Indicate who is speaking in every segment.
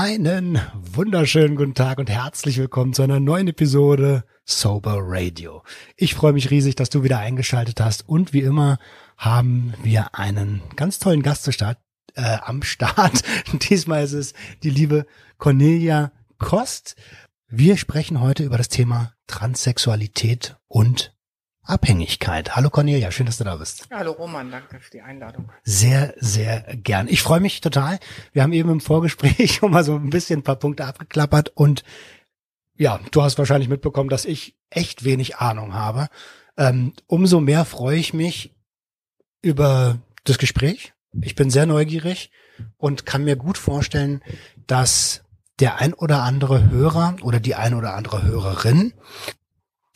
Speaker 1: Einen wunderschönen guten Tag und herzlich willkommen zu einer neuen Episode Sober Radio. Ich freue mich riesig, dass du wieder eingeschaltet hast und wie immer haben wir einen ganz tollen Gast zu Start, äh, am Start. Diesmal ist es die liebe Cornelia Kost. Wir sprechen heute über das Thema Transsexualität und Abhängigkeit. Hallo Cornelia, schön, dass du da bist.
Speaker 2: Hallo Roman, danke für die Einladung.
Speaker 1: Sehr, sehr gern. Ich freue mich total. Wir haben eben im Vorgespräch schon mal so ein bisschen ein paar Punkte abgeklappert und ja, du hast wahrscheinlich mitbekommen, dass ich echt wenig Ahnung habe. Ähm, umso mehr freue ich mich über das Gespräch. Ich bin sehr neugierig und kann mir gut vorstellen, dass der ein oder andere Hörer oder die ein oder andere Hörerin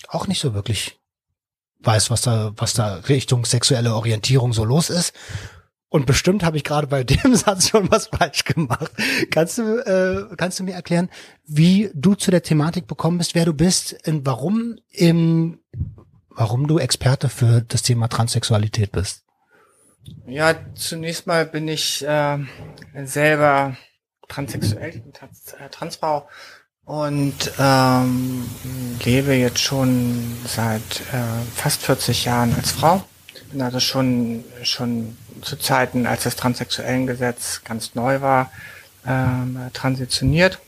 Speaker 1: auch nicht so wirklich weiß, was da, was da Richtung sexuelle Orientierung so los ist. Und bestimmt habe ich gerade bei dem Satz schon was falsch gemacht. Kannst du, äh, kannst du mir erklären, wie du zu der Thematik bekommen bist, wer du bist und warum im, warum du Experte für das Thema Transsexualität bist?
Speaker 2: Ja, zunächst mal bin ich äh, selber transsexuell, trans, äh, Transfrau und ähm, lebe jetzt schon seit äh, fast 40 Jahren als Frau. Bin also schon schon zu Zeiten, als das Transsexuellengesetz ganz neu war, ähm, transitioniert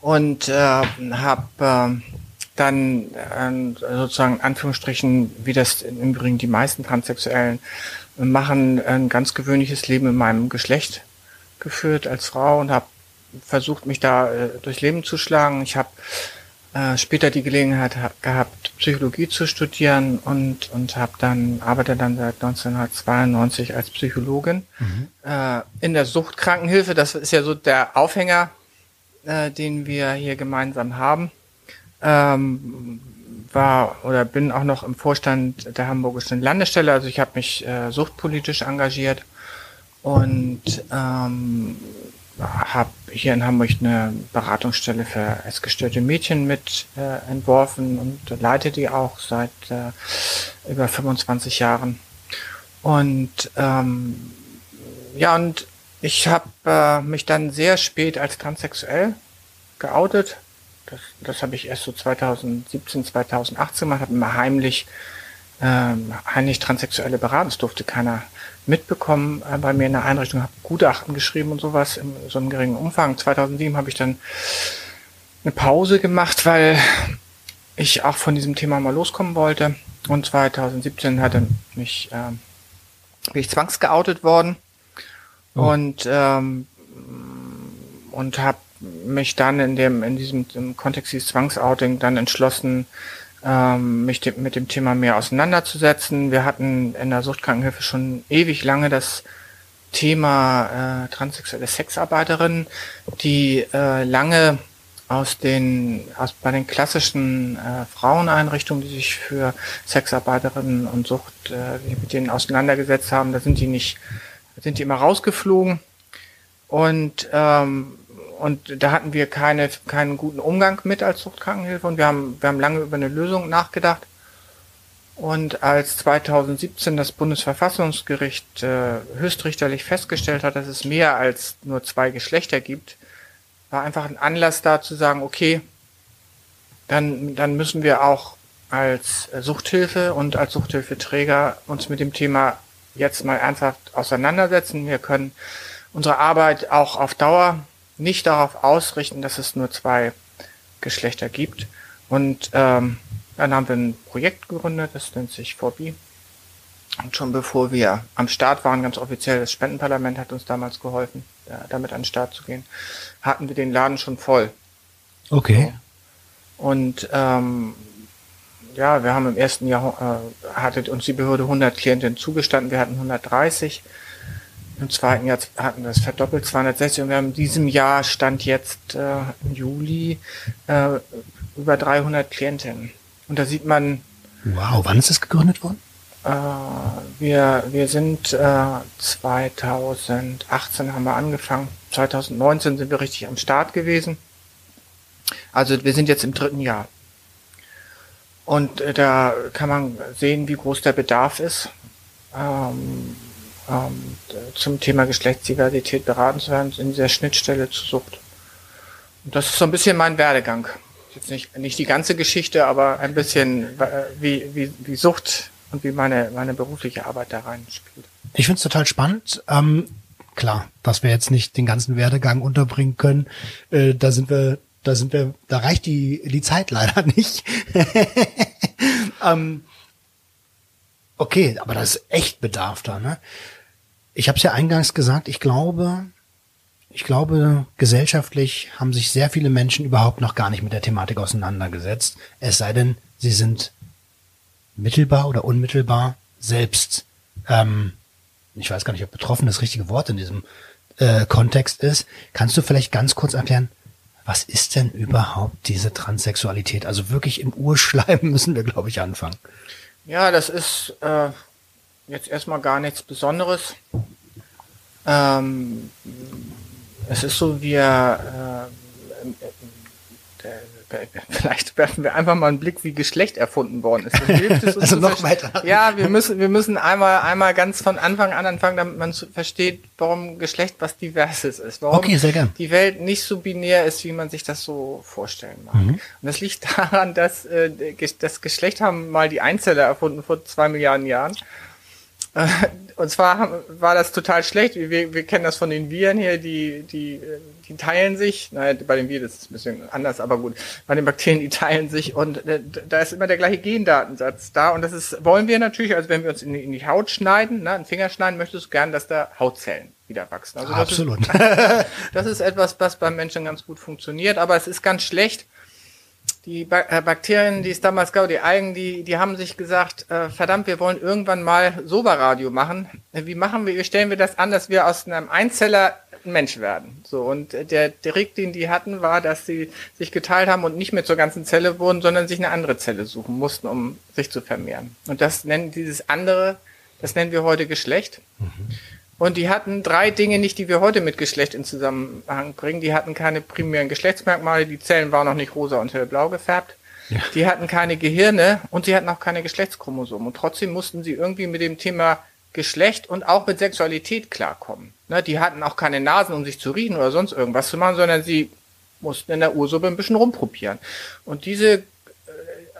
Speaker 2: und äh, habe äh, dann äh, sozusagen Anführungsstrichen, wie das im Übrigen die meisten Transsexuellen machen, ein ganz gewöhnliches Leben in meinem Geschlecht geführt als Frau und habe versucht, mich da äh, durchs Leben zu schlagen. Ich habe äh, später die Gelegenheit gehabt, Psychologie zu studieren und, und habe dann, arbeite dann seit 1992 als Psychologin mhm. äh, in der Suchtkrankenhilfe. Das ist ja so der Aufhänger, äh, den wir hier gemeinsam haben. Ähm, war oder bin auch noch im Vorstand der Hamburgischen Landesstelle. Also ich habe mich äh, suchtpolitisch engagiert und ähm, habe hier in Hamburg eine Beratungsstelle für essgestörte Mädchen mit äh, entworfen und leite die auch seit äh, über 25 Jahren. Und ähm, ja, und ich habe äh, mich dann sehr spät als transsexuell geoutet. Das, das habe ich erst so 2017, 2018 gemacht, habe immer heimlich ähm, heimlich Transsexuelle beraten. Das durfte keiner mitbekommen äh, bei mir in der Einrichtung, habe Gutachten geschrieben und sowas in so einem geringen Umfang. 2007 habe ich dann eine Pause gemacht, weil ich auch von diesem Thema mal loskommen wollte. Und 2017 hatte mich, ähm, bin ich zwangsgeoutet worden oh. und ähm, und habe mich dann in dem in diesem Kontext dieses Zwangsouting dann entschlossen, ähm, mich de mit dem Thema mehr auseinanderzusetzen. Wir hatten in der Suchtkrankenhilfe schon ewig lange das Thema äh, transsexuelle Sexarbeiterinnen, die äh, lange aus den aus bei den klassischen äh, Fraueneinrichtungen, die sich für Sexarbeiterinnen und Sucht äh, mit denen auseinandergesetzt haben, da sind die nicht, sind die immer rausgeflogen und ähm, und da hatten wir keine, keinen guten Umgang mit als Suchtkrankenhilfe und wir haben, wir haben lange über eine Lösung nachgedacht. Und als 2017 das Bundesverfassungsgericht äh, höchstrichterlich festgestellt hat, dass es mehr als nur zwei Geschlechter gibt, war einfach ein Anlass da zu sagen, okay, dann, dann müssen wir auch als Suchthilfe und als Suchthilfeträger uns mit dem Thema jetzt mal ernsthaft auseinandersetzen. Wir können unsere Arbeit auch auf Dauer nicht darauf ausrichten, dass es nur zwei Geschlechter gibt. Und ähm, dann haben wir ein Projekt gegründet, das nennt sich 4B. Und schon bevor wir am Start waren, ganz offiziell, das Spendenparlament hat uns damals geholfen, damit an den Start zu gehen, hatten wir den Laden schon voll.
Speaker 1: Okay.
Speaker 2: Und ähm, ja, wir haben im ersten Jahr, äh, hatte uns die Behörde 100 Klientinnen zugestanden, wir hatten 130. Im zweiten Jahr hatten wir es verdoppelt, 260 und wir haben in diesem Jahr stand jetzt äh, im Juli äh, über 300 Klientinnen. Und da sieht man.
Speaker 1: Wow, wann ist es gegründet worden?
Speaker 2: Äh, wir, wir sind äh, 2018 haben wir angefangen. 2019 sind wir richtig am Start gewesen. Also wir sind jetzt im dritten Jahr. Und äh, da kann man sehen, wie groß der Bedarf ist. Ähm, ähm, zum Thema Geschlechtsdiversität beraten zu werden, in dieser Schnittstelle zur Sucht. Und das ist so ein bisschen mein Werdegang. Jetzt nicht, nicht die ganze Geschichte, aber ein bisschen, äh, wie, wie, wie Sucht und wie meine, meine berufliche Arbeit da reinspielt.
Speaker 1: Ich finde es total spannend. Ähm, klar, dass wir jetzt nicht den ganzen Werdegang unterbringen können, äh, da sind wir, da sind wir, da reicht die, die Zeit leider nicht. ähm, okay, aber das ist echt Bedarf da, ne? Ich habe es ja eingangs gesagt, ich glaube, ich glaube, gesellschaftlich haben sich sehr viele Menschen überhaupt noch gar nicht mit der Thematik auseinandergesetzt. Es sei denn, sie sind mittelbar oder unmittelbar selbst, ähm, ich weiß gar nicht, ob betroffen das richtige Wort in diesem äh, Kontext ist. Kannst du vielleicht ganz kurz erklären, was ist denn überhaupt diese Transsexualität? Also wirklich im Urschleim müssen wir, glaube ich, anfangen.
Speaker 2: Ja, das ist äh, jetzt erstmal gar nichts Besonderes. Ähm, es ist so, wir äh, vielleicht werfen wir einfach mal einen Blick, wie Geschlecht erfunden worden ist.
Speaker 1: also noch weiter.
Speaker 2: Ja, wir müssen, wir müssen einmal, einmal ganz von Anfang an anfangen, damit man versteht, warum Geschlecht was Diverses ist. Warum
Speaker 1: okay, sehr gern.
Speaker 2: die Welt nicht so binär ist, wie man sich das so vorstellen mag. Mhm. Und das liegt daran, dass äh, das Geschlecht haben mal die Einzeller erfunden vor zwei Milliarden Jahren. Äh, und zwar war das total schlecht. Wir, wir kennen das von den Viren hier, die, die, die teilen sich. Naja, bei den Viren ist es ein bisschen anders, aber gut. Bei den Bakterien, die teilen sich und äh, da ist immer der gleiche Gendatensatz da. Und das ist, wollen wir natürlich, also wenn wir uns in die, in die Haut schneiden, ne, einen Finger schneiden, möchtest du gern, dass da Hautzellen wieder wachsen. Also
Speaker 1: das Absolut.
Speaker 2: Ist, das ist etwas, was beim Menschen ganz gut funktioniert, aber es ist ganz schlecht, die äh, Bakterien, die es damals gab, die Algen, die, die haben sich gesagt, äh, verdammt, wir wollen irgendwann mal Soberradio machen. Wie machen wir, wie stellen wir das an, dass wir aus einem Einzeller ein Mensch werden? So, und der Trick, den die hatten, war, dass sie sich geteilt haben und nicht mehr zur ganzen Zelle wurden, sondern sich eine andere Zelle suchen mussten, um sich zu vermehren. Und das nennen dieses andere, das nennen wir heute Geschlecht. Mhm. Und die hatten drei Dinge nicht, die wir heute mit Geschlecht in Zusammenhang bringen. Die hatten keine primären Geschlechtsmerkmale, die Zellen waren noch nicht rosa und hellblau gefärbt. Ja. Die hatten keine Gehirne und sie hatten auch keine Geschlechtschromosomen. Und trotzdem mussten sie irgendwie mit dem Thema Geschlecht und auch mit Sexualität klarkommen. Ne, die hatten auch keine Nasen, um sich zu riechen oder sonst irgendwas zu machen, sondern sie mussten in der Ursuppe ein bisschen rumprobieren. Und diese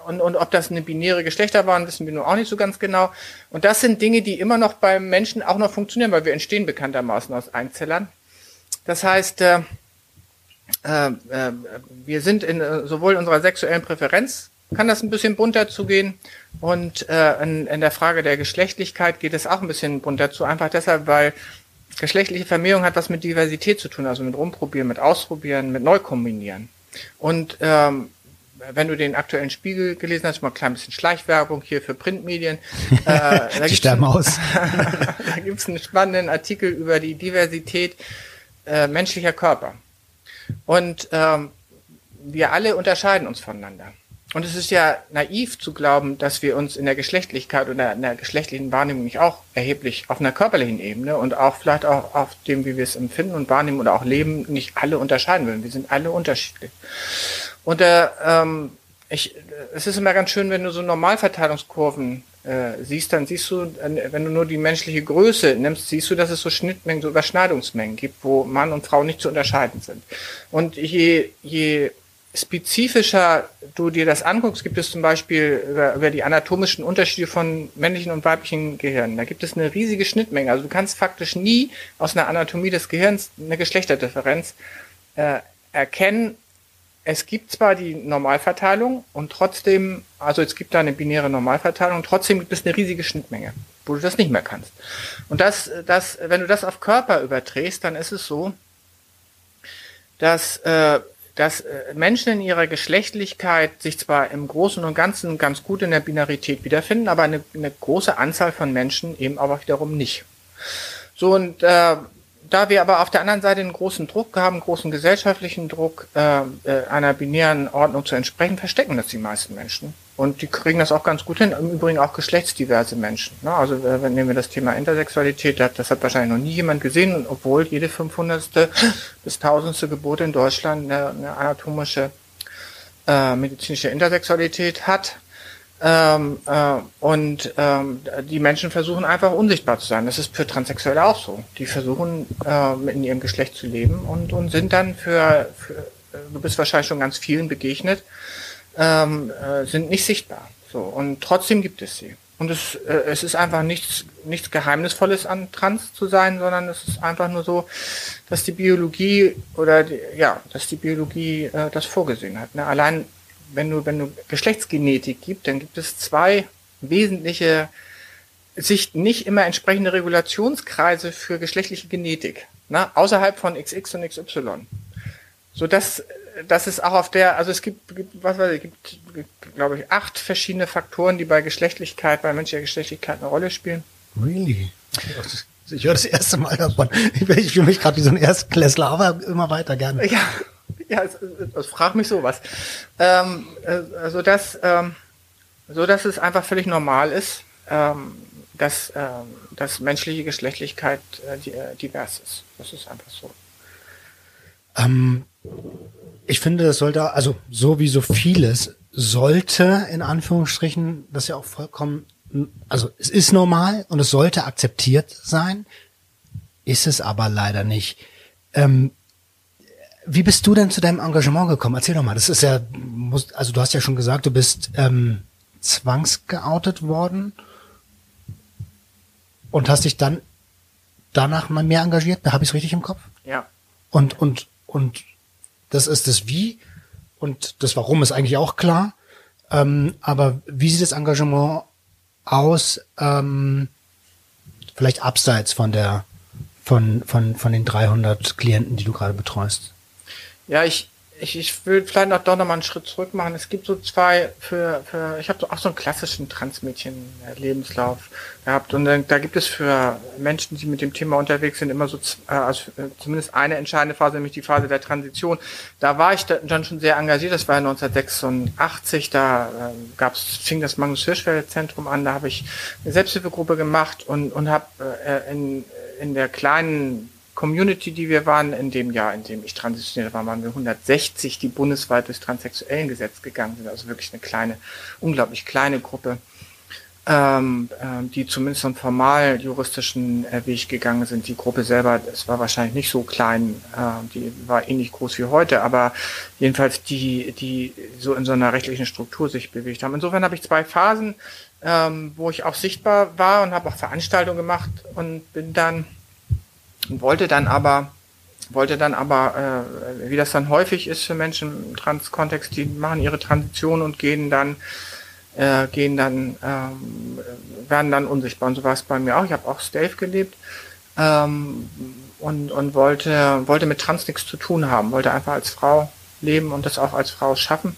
Speaker 2: und, und ob das eine binäre Geschlechter waren, wissen wir nur auch nicht so ganz genau. Und das sind Dinge, die immer noch beim Menschen auch noch funktionieren, weil wir entstehen bekanntermaßen aus Einzellern. Das heißt, äh, äh, äh, wir sind in äh, sowohl unserer sexuellen Präferenz kann das ein bisschen bunter zugehen und äh, in, in der Frage der Geschlechtlichkeit geht es auch ein bisschen bunter zu, einfach deshalb, weil geschlechtliche Vermehrung hat was mit Diversität zu tun, also mit Rumprobieren, mit Ausprobieren, mit Neukombinieren. Und ähm, wenn du den aktuellen Spiegel gelesen hast, mal ein klein bisschen Schleichwerbung hier für Printmedien.
Speaker 1: Äh, die sterben aus.
Speaker 2: da gibt es einen spannenden Artikel über die Diversität äh, menschlicher Körper. Und ähm, wir alle unterscheiden uns voneinander. Und es ist ja naiv zu glauben, dass wir uns in der Geschlechtlichkeit oder in der geschlechtlichen Wahrnehmung nicht auch erheblich auf einer körperlichen Ebene und auch vielleicht auch auf dem, wie wir es empfinden und wahrnehmen oder auch leben, nicht alle unterscheiden würden. Wir sind alle unterschiedlich. Und der, ähm, ich, es ist immer ganz schön, wenn du so Normalverteilungskurven äh, siehst, dann siehst du, wenn du nur die menschliche Größe nimmst, siehst du, dass es so Schnittmengen, so Überschneidungsmengen gibt, wo Mann und Frau nicht zu unterscheiden sind. Und je, je spezifischer du dir das anguckst, gibt es zum Beispiel über, über, die anatomischen Unterschiede von männlichen und weiblichen Gehirnen. Da gibt es eine riesige Schnittmenge. Also du kannst faktisch nie aus einer Anatomie des Gehirns eine Geschlechterdifferenz äh, erkennen, es gibt zwar die Normalverteilung und trotzdem, also es gibt da eine binäre Normalverteilung, trotzdem gibt es eine riesige Schnittmenge, wo du das nicht mehr kannst. Und das, das, wenn du das auf Körper überträgst, dann ist es so, dass, äh, dass äh, Menschen in ihrer Geschlechtlichkeit sich zwar im Großen und Ganzen ganz gut in der Binarität wiederfinden, aber eine, eine große Anzahl von Menschen eben aber wiederum nicht. So und äh, da wir aber auf der anderen Seite einen großen Druck haben, großen gesellschaftlichen Druck, äh, äh, einer binären Ordnung zu entsprechen, verstecken das die meisten Menschen. Und die kriegen das auch ganz gut hin. Im Übrigen auch geschlechtsdiverse Menschen. Ne? Also äh, wenn nehmen wir das Thema Intersexualität, das, hat wahrscheinlich noch nie jemand gesehen, obwohl jede 500. bis 1000. Geburt in Deutschland eine, eine anatomische äh, medizinische Intersexualität hat. Ähm, äh, und ähm, die Menschen versuchen einfach unsichtbar zu sein. Das ist für Transsexuelle auch so. Die versuchen äh, in ihrem Geschlecht zu leben und, und sind dann für, für äh, du bist wahrscheinlich schon ganz vielen begegnet, ähm, äh, sind nicht sichtbar. So und trotzdem gibt es sie. Und es, äh, es ist einfach nichts, nichts Geheimnisvolles an Trans zu sein, sondern es ist einfach nur so, dass die Biologie oder die, ja, dass die Biologie äh, das vorgesehen hat. Ne? Allein wenn du, wenn du Geschlechtsgenetik gibt, dann gibt es zwei wesentliche, sich nicht immer entsprechende Regulationskreise für geschlechtliche Genetik, ne? außerhalb von XX und XY. So dass, dass es auch auf der, also es gibt, gibt was weiß ich, gibt, gibt glaube ich, acht verschiedene Faktoren, die bei Geschlechtlichkeit, bei menschlicher Geschlechtlichkeit eine Rolle spielen.
Speaker 1: Really? Ich höre das erste Mal davon. Ich fühle mich gerade wie so ein Erstklässler, aber immer weiter gerne.
Speaker 2: Ja, ja, es, es, frag mich sowas. Ähm, äh, so dass, ähm, so dass es einfach völlig normal ist, ähm, dass, ähm, dass menschliche Geschlechtlichkeit äh, äh, divers ist. Das ist einfach so.
Speaker 1: Ähm, ich finde, das sollte, also so wie so vieles, sollte in Anführungsstrichen, das ja auch vollkommen, also es ist normal und es sollte akzeptiert sein, ist es aber leider nicht. Ähm, wie bist du denn zu deinem Engagement gekommen? Erzähl doch mal. Das ist ja, muss, also du hast ja schon gesagt, du bist ähm, zwangsgeoutet worden und hast dich dann danach mal mehr engagiert. Habe ich es richtig im Kopf?
Speaker 2: Ja.
Speaker 1: Und und und das ist das Wie und das Warum ist eigentlich auch klar. Ähm, aber wie sieht das Engagement aus? Ähm, vielleicht abseits von der von von von den 300 Klienten, die du gerade betreust.
Speaker 2: Ja, ich, ich, ich will vielleicht noch doch noch mal einen Schritt zurück machen. Es gibt so zwei für, für ich habe so auch so einen klassischen Transmädchen-Lebenslauf gehabt und dann, da gibt es für Menschen, die mit dem Thema unterwegs sind, immer so äh, also äh, zumindest eine entscheidende Phase, nämlich die Phase der Transition. Da war ich dann schon sehr engagiert. Das war 1986. Da äh, gab's fing das Magnus Hirschfeld Zentrum an. Da habe ich eine Selbsthilfegruppe gemacht und und habe äh, in in der kleinen Community, die wir waren, in dem Jahr, in dem ich transitioniert war, waren wir 160, die bundesweit durchs transsexuellen Gesetz gegangen sind. Also wirklich eine kleine, unglaublich kleine Gruppe, ähm, äh, die zumindest einen formal juristischen äh, Weg gegangen sind. Die Gruppe selber, es war wahrscheinlich nicht so klein, äh, die war ähnlich groß wie heute, aber jedenfalls die, die so in so einer rechtlichen Struktur sich bewegt haben. Insofern habe ich zwei Phasen, ähm, wo ich auch sichtbar war und habe auch Veranstaltungen gemacht und bin dann und wollte dann aber wollte dann aber, äh, wie das dann häufig ist für Menschen im Trans-Kontext, die machen ihre Transition und gehen dann, äh, gehen dann, ähm, werden dann unsichtbar. Und so war es bei mir auch. Ich habe auch Stave gelebt ähm, und, und wollte, wollte mit Trans nichts zu tun haben, wollte einfach als Frau leben und das auch als Frau schaffen.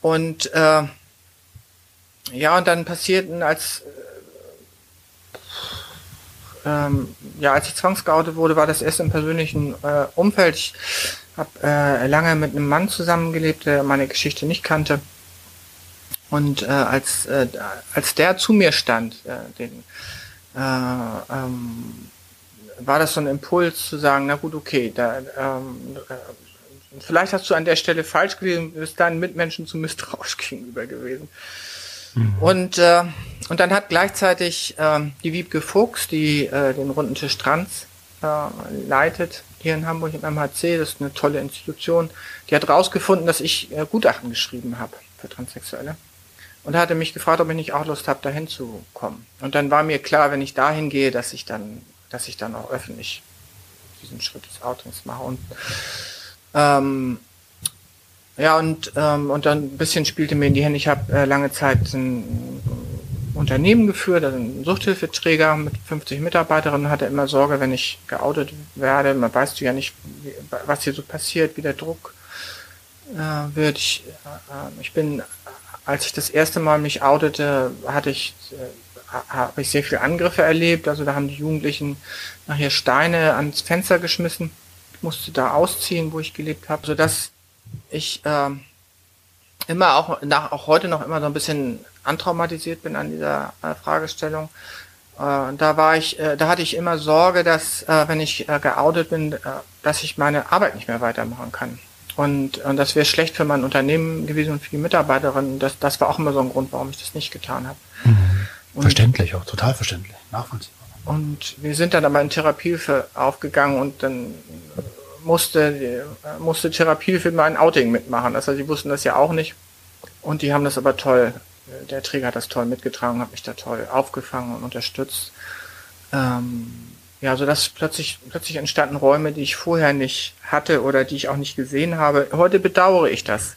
Speaker 2: Und äh, ja, und dann passierten als ähm, ja, als ich zwangsgeoutet wurde, war das erst im persönlichen äh, Umfeld. Ich habe äh, lange mit einem Mann zusammengelebt, der meine Geschichte nicht kannte. Und äh, als, äh, als der zu mir stand, äh, den, äh, ähm, war das so ein Impuls zu sagen, na gut, okay, da, ähm, äh, vielleicht hast du an der Stelle falsch gewesen, bist deinen Mitmenschen zu misstrauisch gegenüber gewesen. Mhm. Und, äh, und dann hat gleichzeitig äh, die Wiebke Fuchs, die äh, den runden Tisch Trans äh, leitet, hier in Hamburg im MHC, das ist eine tolle Institution, die hat rausgefunden, dass ich äh, Gutachten geschrieben habe für Transsexuelle. Und hatte mich gefragt, ob ich nicht auch Lust habe, dahin zu kommen. Und dann war mir klar, wenn ich dahin gehe, dass ich dann, dass ich dann auch öffentlich diesen Schritt des Outings mache. Und ähm, ja, und, ähm, und dann ein bisschen spielte mir in die Hände. Ich habe äh, lange Zeit ein Unternehmen geführt, also einen Suchthilfeträger mit 50 Mitarbeiterinnen, hatte immer Sorge, wenn ich geoutet werde. Man weißt du ja nicht, was hier so passiert, wie der Druck äh, wird. Ich, äh, ich bin, als ich das erste Mal mich outete, hatte ich, äh, habe ich sehr viele Angriffe erlebt. Also da haben die Jugendlichen nachher Steine ans Fenster geschmissen. Ich musste da ausziehen, wo ich gelebt habe, sodass ich äh, immer auch nach auch heute noch immer so ein bisschen antraumatisiert bin an dieser äh, Fragestellung. Äh, da war ich, äh, da hatte ich immer Sorge, dass äh, wenn ich äh, geoutet bin, äh, dass ich meine Arbeit nicht mehr weitermachen kann. Und, und das wäre schlecht für mein Unternehmen gewesen und für die Mitarbeiterinnen. Das, das war auch immer so ein Grund, warum ich das nicht getan habe.
Speaker 1: Mhm. Verständlich auch, total verständlich, nachvollziehbar.
Speaker 2: Und wir sind dann aber in Therapiehilfe aufgegangen und dann musste, musste Therapiehilfe mal ein Outing mitmachen. Heißt, sie wussten das ja auch nicht. Und die haben das aber toll, der Träger hat das toll mitgetragen, hat mich da toll aufgefangen und unterstützt. Ähm, ja, so dass plötzlich, plötzlich entstanden Räume, die ich vorher nicht hatte oder die ich auch nicht gesehen habe. Heute bedauere ich das,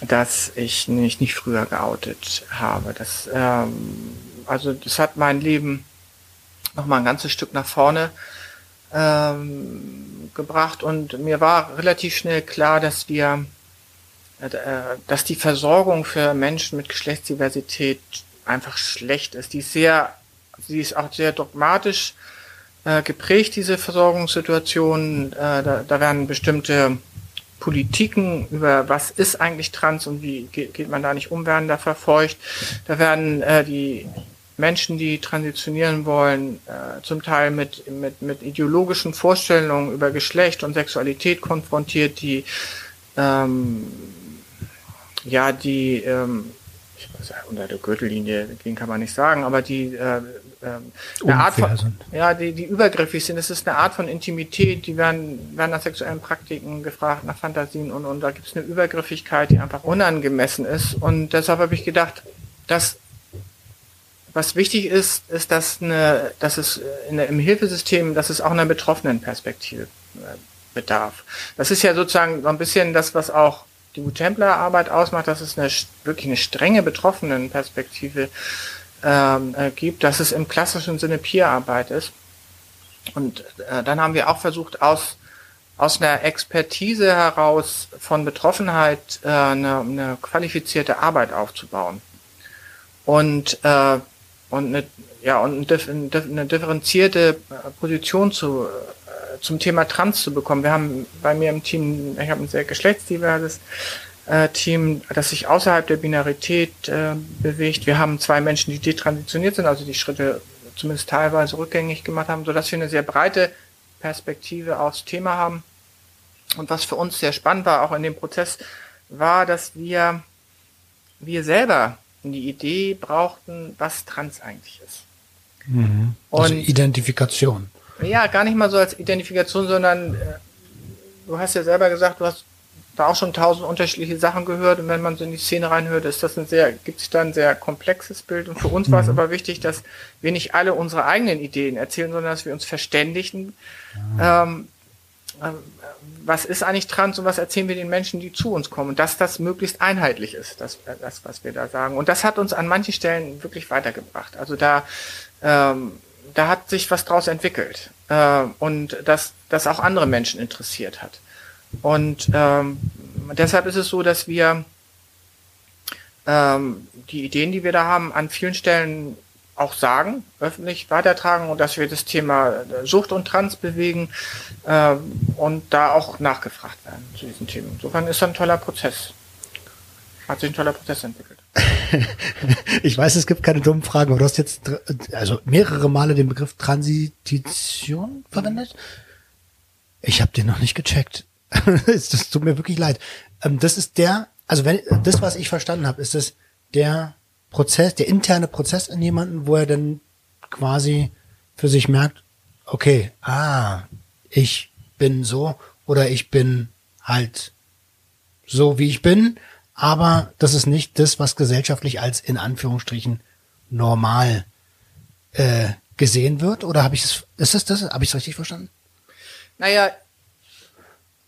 Speaker 2: dass ich mich nicht früher geoutet habe. Das, ähm, also das hat mein Leben noch mal ein ganzes Stück nach vorne ähm, gebracht und mir war relativ schnell klar, dass wir, äh, dass die Versorgung für Menschen mit Geschlechtsdiversität einfach schlecht ist. Die ist sehr, sie ist auch sehr dogmatisch äh, geprägt, diese Versorgungssituation. Äh, da, da werden bestimmte Politiken über was ist eigentlich trans und wie geht, geht man da nicht um, werden da verfolgt. Da werden äh, die Menschen, die transitionieren wollen, äh, zum Teil mit, mit, mit ideologischen Vorstellungen über Geschlecht und Sexualität konfrontiert, die ähm, ja, die ähm, unter der Gürtellinie gehen kann man nicht sagen, aber die äh, ähm, eine Art von, sind. ja, die, die übergriffig sind. Es ist eine Art von Intimität, die werden, werden nach sexuellen Praktiken gefragt, nach Fantasien und, und da gibt es eine Übergriffigkeit, die einfach unangemessen ist. Und deshalb habe ich gedacht, dass was wichtig ist, ist, dass, eine, dass es in der, im Hilfesystem, dass es auch einer betroffenen Perspektive äh, bedarf. Das ist ja sozusagen so ein bisschen das, was auch die Gutempler-Arbeit ausmacht, dass es eine wirklich eine strenge betroffenen Perspektive ähm, äh, gibt, dass es im klassischen Sinne Peer-Arbeit ist. Und äh, dann haben wir auch versucht, aus, aus einer Expertise heraus von Betroffenheit äh, eine, eine qualifizierte Arbeit aufzubauen. Und äh, und eine, ja, und eine differenzierte Position zu, äh, zum Thema Trans zu bekommen. Wir haben bei mir im Team, ich habe ein sehr geschlechtsdiverses äh, Team, das sich außerhalb der Binarität äh, bewegt. Wir haben zwei Menschen, die detransitioniert sind, also die Schritte zumindest teilweise rückgängig gemacht haben, sodass wir eine sehr breite Perspektive aufs Thema haben. Und was für uns sehr spannend war, auch in dem Prozess, war, dass wir, wir selber die Idee brauchten, was trans eigentlich ist.
Speaker 1: Mhm. Also Identifikation.
Speaker 2: Ja, gar nicht mal so als Identifikation, sondern äh, du hast ja selber gesagt, du hast da auch schon tausend unterschiedliche Sachen gehört und wenn man so in die Szene reinhört, ist das ein sehr, gibt sich da ein sehr komplexes Bild und für uns mhm. war es mhm. aber wichtig, dass wir nicht alle unsere eigenen Ideen erzählen, sondern dass wir uns verständigen, ja. ähm, ähm, was ist eigentlich trans und was erzählen wir den Menschen, die zu uns kommen. Dass das möglichst einheitlich ist, das, das was wir da sagen. Und das hat uns an manchen Stellen wirklich weitergebracht. Also da, ähm, da hat sich was draus entwickelt. Äh, und das, das auch andere Menschen interessiert hat. Und ähm, deshalb ist es so, dass wir ähm, die Ideen, die wir da haben, an vielen Stellen auch sagen, öffentlich weitertragen und dass wir das Thema Sucht und Trans bewegen äh, und da auch nachgefragt werden zu diesen Themen. Insofern ist das ein toller Prozess. Hat sich ein toller Prozess entwickelt.
Speaker 1: ich weiß, es gibt keine dummen Fragen, aber du hast jetzt also mehrere Male den Begriff Transition verwendet. Ich habe den noch nicht gecheckt. das tut mir wirklich leid. Ähm, das ist der, also wenn das, was ich verstanden habe, ist es der Prozess, der interne Prozess in jemanden, wo er dann quasi für sich merkt, okay, ah, ich bin so oder ich bin halt so, wie ich bin, aber das ist nicht das, was gesellschaftlich als in Anführungsstrichen normal äh, gesehen wird. Oder habe ich es, ist es das? Habe ich es richtig verstanden?
Speaker 2: Naja,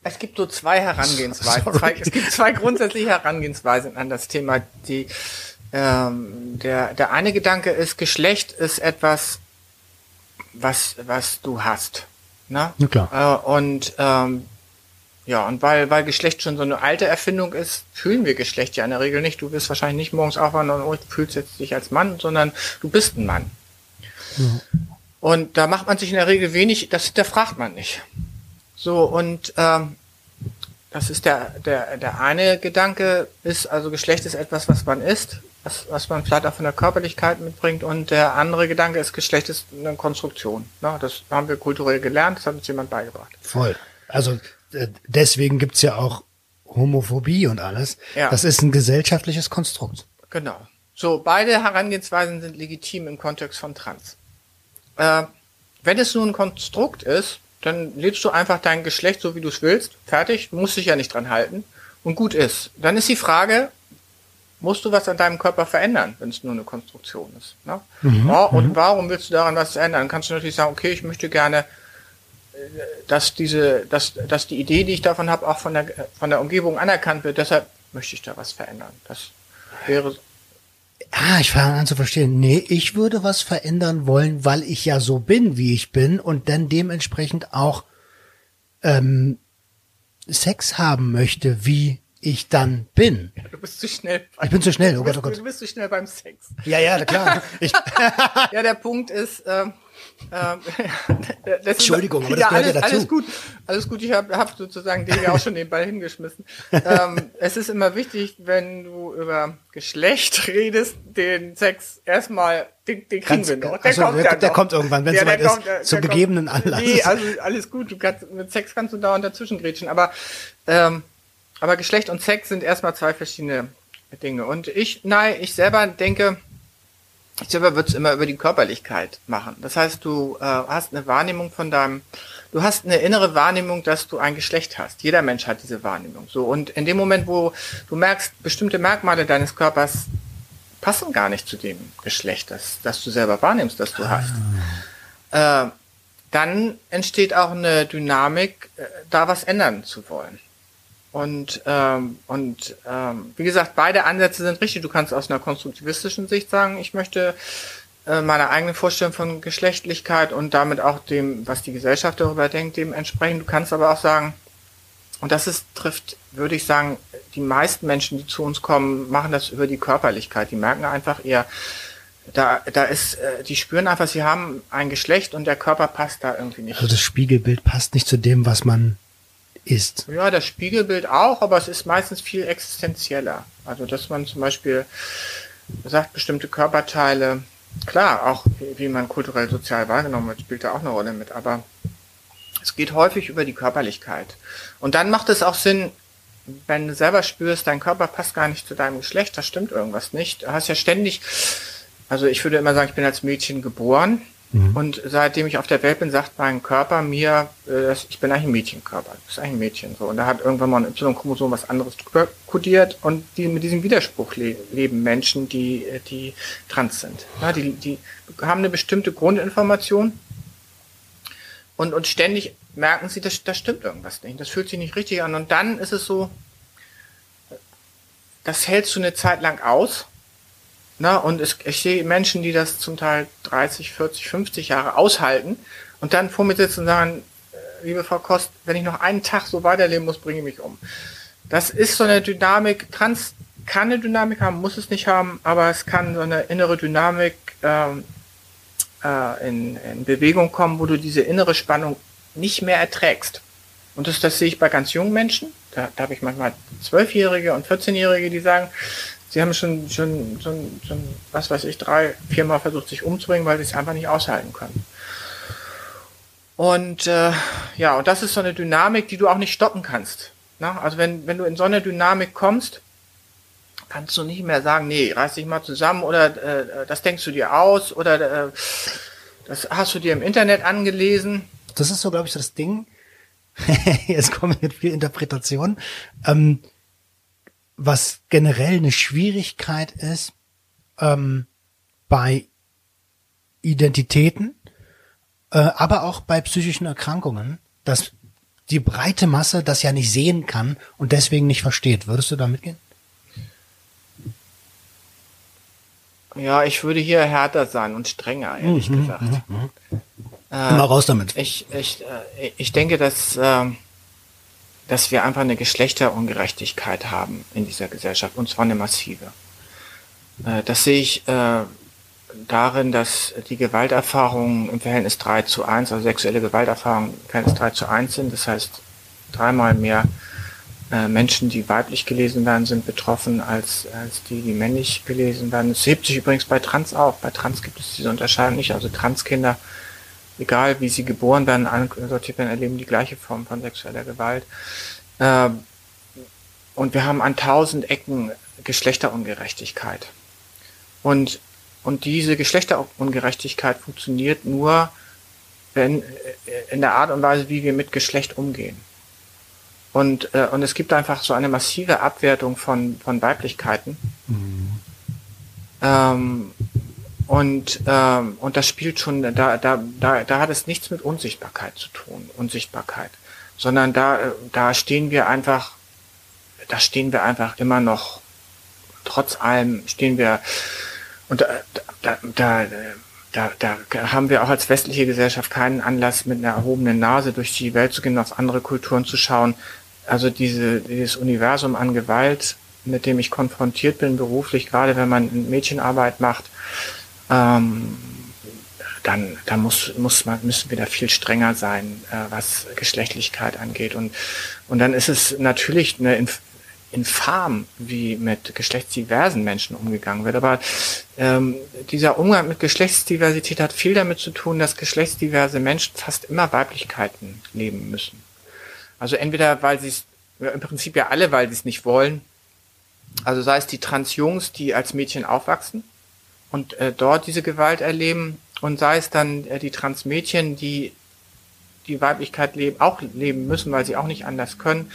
Speaker 2: es gibt so zwei Herangehensweisen. Zwei, es gibt zwei grundsätzliche Herangehensweisen an das Thema, die ähm, der, der eine Gedanke ist, Geschlecht ist etwas, was, was du hast. Ne?
Speaker 1: Ja, klar.
Speaker 2: Äh, und ähm, ja, und weil, weil Geschlecht schon so eine alte Erfindung ist, fühlen wir Geschlecht ja in der Regel nicht. Du wirst wahrscheinlich nicht morgens aufwachen und oh, fühlst jetzt dich als Mann, sondern du bist ein Mann. Ja. Und da macht man sich in der Regel wenig, das hinterfragt man nicht. So, und ähm, das ist der, der, der eine Gedanke, ist, also Geschlecht ist etwas, was man ist, was, was man vielleicht auch von der Körperlichkeit mitbringt. Und der andere Gedanke ist, Geschlecht ist eine Konstruktion. Ne? Das haben wir kulturell gelernt, das hat uns jemand beigebracht.
Speaker 1: Voll. Also äh, deswegen gibt's ja auch Homophobie und alles.
Speaker 2: Ja.
Speaker 1: Das ist ein gesellschaftliches Konstrukt.
Speaker 2: Genau. So, beide Herangehensweisen sind legitim im Kontext von Trans. Äh, wenn es nur ein Konstrukt ist, dann lebst du einfach dein Geschlecht so, wie du es willst. Fertig, musst dich ja nicht dran halten. Und gut ist. Dann ist die Frage, musst du was an deinem Körper verändern, wenn es nur eine Konstruktion ist. Ne? ja, und warum willst du daran was ändern? Dann kannst du natürlich sagen, okay, ich möchte gerne, äh, dass diese, dass, dass die Idee, die ich davon habe, auch von der, von der Umgebung anerkannt wird. Deshalb möchte ich da was verändern. Das wäre
Speaker 1: Ah, ich fange an zu verstehen. Nee, ich würde was verändern wollen, weil ich ja so bin, wie ich bin und dann dementsprechend auch ähm, Sex haben möchte, wie ich dann bin.
Speaker 2: Du bist zu schnell.
Speaker 1: Ich bin zu schnell, oh
Speaker 2: Du
Speaker 1: Gott,
Speaker 2: bist,
Speaker 1: oh Gott.
Speaker 2: du bist zu schnell beim Sex.
Speaker 1: Ja, ja, klar. Ich,
Speaker 2: Ja, der Punkt ist, ähm, das
Speaker 1: Entschuldigung, aber das gehört ja
Speaker 2: alles,
Speaker 1: dazu.
Speaker 2: Alles gut, alles gut. Ich habe hab sozusagen den ja auch schon den Ball hingeschmissen. ähm, es ist immer wichtig, wenn du über Geschlecht redest, den Sex erstmal, den, den kriegen
Speaker 1: Ganz-
Speaker 2: wir noch.
Speaker 1: ach so, der-
Speaker 2: ja
Speaker 1: der
Speaker 2: noch.
Speaker 1: kommt irgendwann, wenn's
Speaker 2: Ja, der
Speaker 1: soweit ist,
Speaker 2: kommt, der-
Speaker 1: zu
Speaker 2: der
Speaker 1: gegebenen
Speaker 2: kommt.
Speaker 1: Anlass.
Speaker 2: Nee, also alles gut. Du kannst, mit Sex kannst du dauernd dazwischen grätschen. Aber, ähm, aber Geschlecht und Sex sind erstmal zwei verschiedene Dinge. Und ich, nein, ich selber denke, ich selber würde es immer über die Körperlichkeit machen. Das heißt, du äh, hast eine Wahrnehmung von deinem, du hast eine innere Wahrnehmung, dass du ein Geschlecht hast. Jeder Mensch hat diese Wahrnehmung. So und in dem Moment, wo du merkst, bestimmte Merkmale deines Körpers passen gar nicht zu dem Geschlecht, das, das du selber wahrnimmst, das du hast, äh, dann entsteht auch eine Dynamik, äh, da was ändern zu wollen. Und, ähm, und ähm, wie gesagt, beide Ansätze sind richtig. Du kannst aus einer konstruktivistischen Sicht sagen, ich möchte äh, meiner eigenen Vorstellung von Geschlechtlichkeit und damit auch dem, was die Gesellschaft darüber denkt, dem entsprechen. Du kannst aber auch sagen, und das ist, trifft, würde ich sagen, die meisten Menschen, die zu uns kommen, machen das über die Körperlichkeit. Die merken einfach eher, da, da ist, äh, die spüren einfach, sie haben ein Geschlecht und der Körper passt da irgendwie nicht.
Speaker 1: also das Spiegelbild passt nicht zu dem, was man ist.
Speaker 2: Ja, das Spiegelbild auch, aber es ist meistens viel existenzieller. Also, dass man zum Beispiel sagt, bestimmte Körperteile, klar, auch wie, man kulturell sozial wahrgenommen wird, spielt da auch eine Rolle mit, aber es geht häufig über die Körperlichkeit. Und dann macht es auch Sinn, wenn du selber spürst, dein Körper passt gar nicht zu deinem Geschlecht, da stimmt irgendwas nicht. Du hast ja ständig, also ich würde immer sagen, ich bin als Mädchen geboren und seitdem ich auf der Welt bin, sagt mein Körper mir, äh, ich bin eigentlich ein Mädchenkörper. Du bist eigentlich ein Mädchen. So. Und da hat irgendwann mal ein Y-Chromosom was anderes kodiert und die, mit diesem Widerspruch le leben Menschen, die, äh, die trans sind. Ja, die, die haben eine bestimmte Grundinformation und, und ständig merken sie, dass da stimmt irgendwas nicht. Das fühlt sich nicht richtig an. Und dann ist es so, das hältst du eine Zeit lang aus. Na, und es, ich sehe Menschen, die das zum Teil 30, 40, 50 Jahre aushalten und dann vor mir sitzen und sagen, äh, liebe Frau Kost, wenn ich noch einen Tag so weiterleben muss, bringe ich mich um. Das ist so eine Dynamik, Trans kann eine Dynamik haben, muss es nicht haben, aber es kann so eine innere Dynamik ähm, äh, in, in Bewegung kommen, wo du diese innere Spannung nicht mehr erträgst. Und das, das sehe ich bei ganz jungen Menschen. Da, da habe ich manchmal Zwölfjährige und 14-Jährige, die sagen, sie haben schon, schon, schon, schon, was weiß ich, drei, viermal versucht, sich umzubringen, weil sie es einfach nicht aushalten können. Und äh, ja, und das ist so eine Dynamik, die du auch nicht stoppen kannst. Na? Also wenn, wenn du in so eine Dynamik kommst, kannst du nicht mehr sagen, nee, reiß dich mal zusammen oder äh, das denkst du dir aus oder äh, das hast du dir im Internet angelesen.
Speaker 1: Das ist so, glaube ich, das Ding. Jetzt kommen wir mit viel Interpretation. Ähm, was generell eine Schwierigkeit ist ähm, bei Identitäten, äh, aber auch bei psychischen Erkrankungen, dass die breite Masse das ja nicht sehen kann und deswegen nicht versteht. Würdest du da mitgehen?
Speaker 2: Ja, ich würde hier härter sein und strenger, ehrlich gesagt.
Speaker 1: Immer raus damit.
Speaker 2: Ich, ich, äh, ich denke, dass, ähm, dass wir einfach eine Geschlechterungerechtigkeit haben in dieser Gesellschaft, und zwar eine massive. Äh, das sehe ich äh, darin, dass die Gewalterfahrungen im Verhältnis 3 zu 1, also sexuelle Gewalterfahrungen im Verhältnis 3 zu 1 sind. Das heißt, dreimal mehr äh, Menschen, die weiblich gelesen werden, sind betroffen als, als die, die männlich gelesen werden. Es hebt sich übrigens bei Trans auf. Bei Trans gibt es diese Unterscheidung nicht. Also Transkinder egal wie sie geboren werden, ansortiert werden, erleben die gleiche Form von sexueller Gewalt. Äh, und wir haben an tausend Ecken Geschlechterungerechtigkeit. Und, und diese Geschlechterungerechtigkeit funktioniert nur, wenn, äh, in der Art und Weise, wie wir mit Geschlecht umgehen. Und, äh, und es gibt einfach so eine massive Abwertung von, von Weiblichkeiten. Mhm. Ähm, und, ähm, und das spielt schon, da, da, da, da hat es nichts mit Unsichtbarkeit zu tun, Unsichtbarkeit, sondern da, da stehen wir einfach, da stehen wir einfach immer noch, trotz allem stehen wir, und da, da, da, da, da haben wir auch als westliche Gesellschaft keinen Anlass, mit einer erhobenen Nase durch die Welt zu gehen, auf andere Kulturen zu schauen. Also diese, dieses Universum an Gewalt, mit dem ich konfrontiert bin beruflich, gerade wenn man Mädchenarbeit macht, ähm, dann, dann muss, muss man, müssen wir da viel strenger sein, äh, was Geschlechtlichkeit angeht. Und, und dann ist es natürlich eine Inf infam, wie mit geschlechtsdiversen Menschen umgegangen wird. Aber ähm, dieser Umgang mit Geschlechtsdiversität hat viel damit zu tun, dass geschlechtsdiverse Menschen fast immer Weiblichkeiten leben müssen. Also entweder, weil sie es, im Prinzip ja alle, weil sie es nicht wollen. Also sei es die Transjungs, die als Mädchen aufwachsen, und äh, dort diese Gewalt erleben und sei es dann äh, die Transmädchen, die die Weiblichkeit leben, auch leben müssen, weil sie auch nicht anders können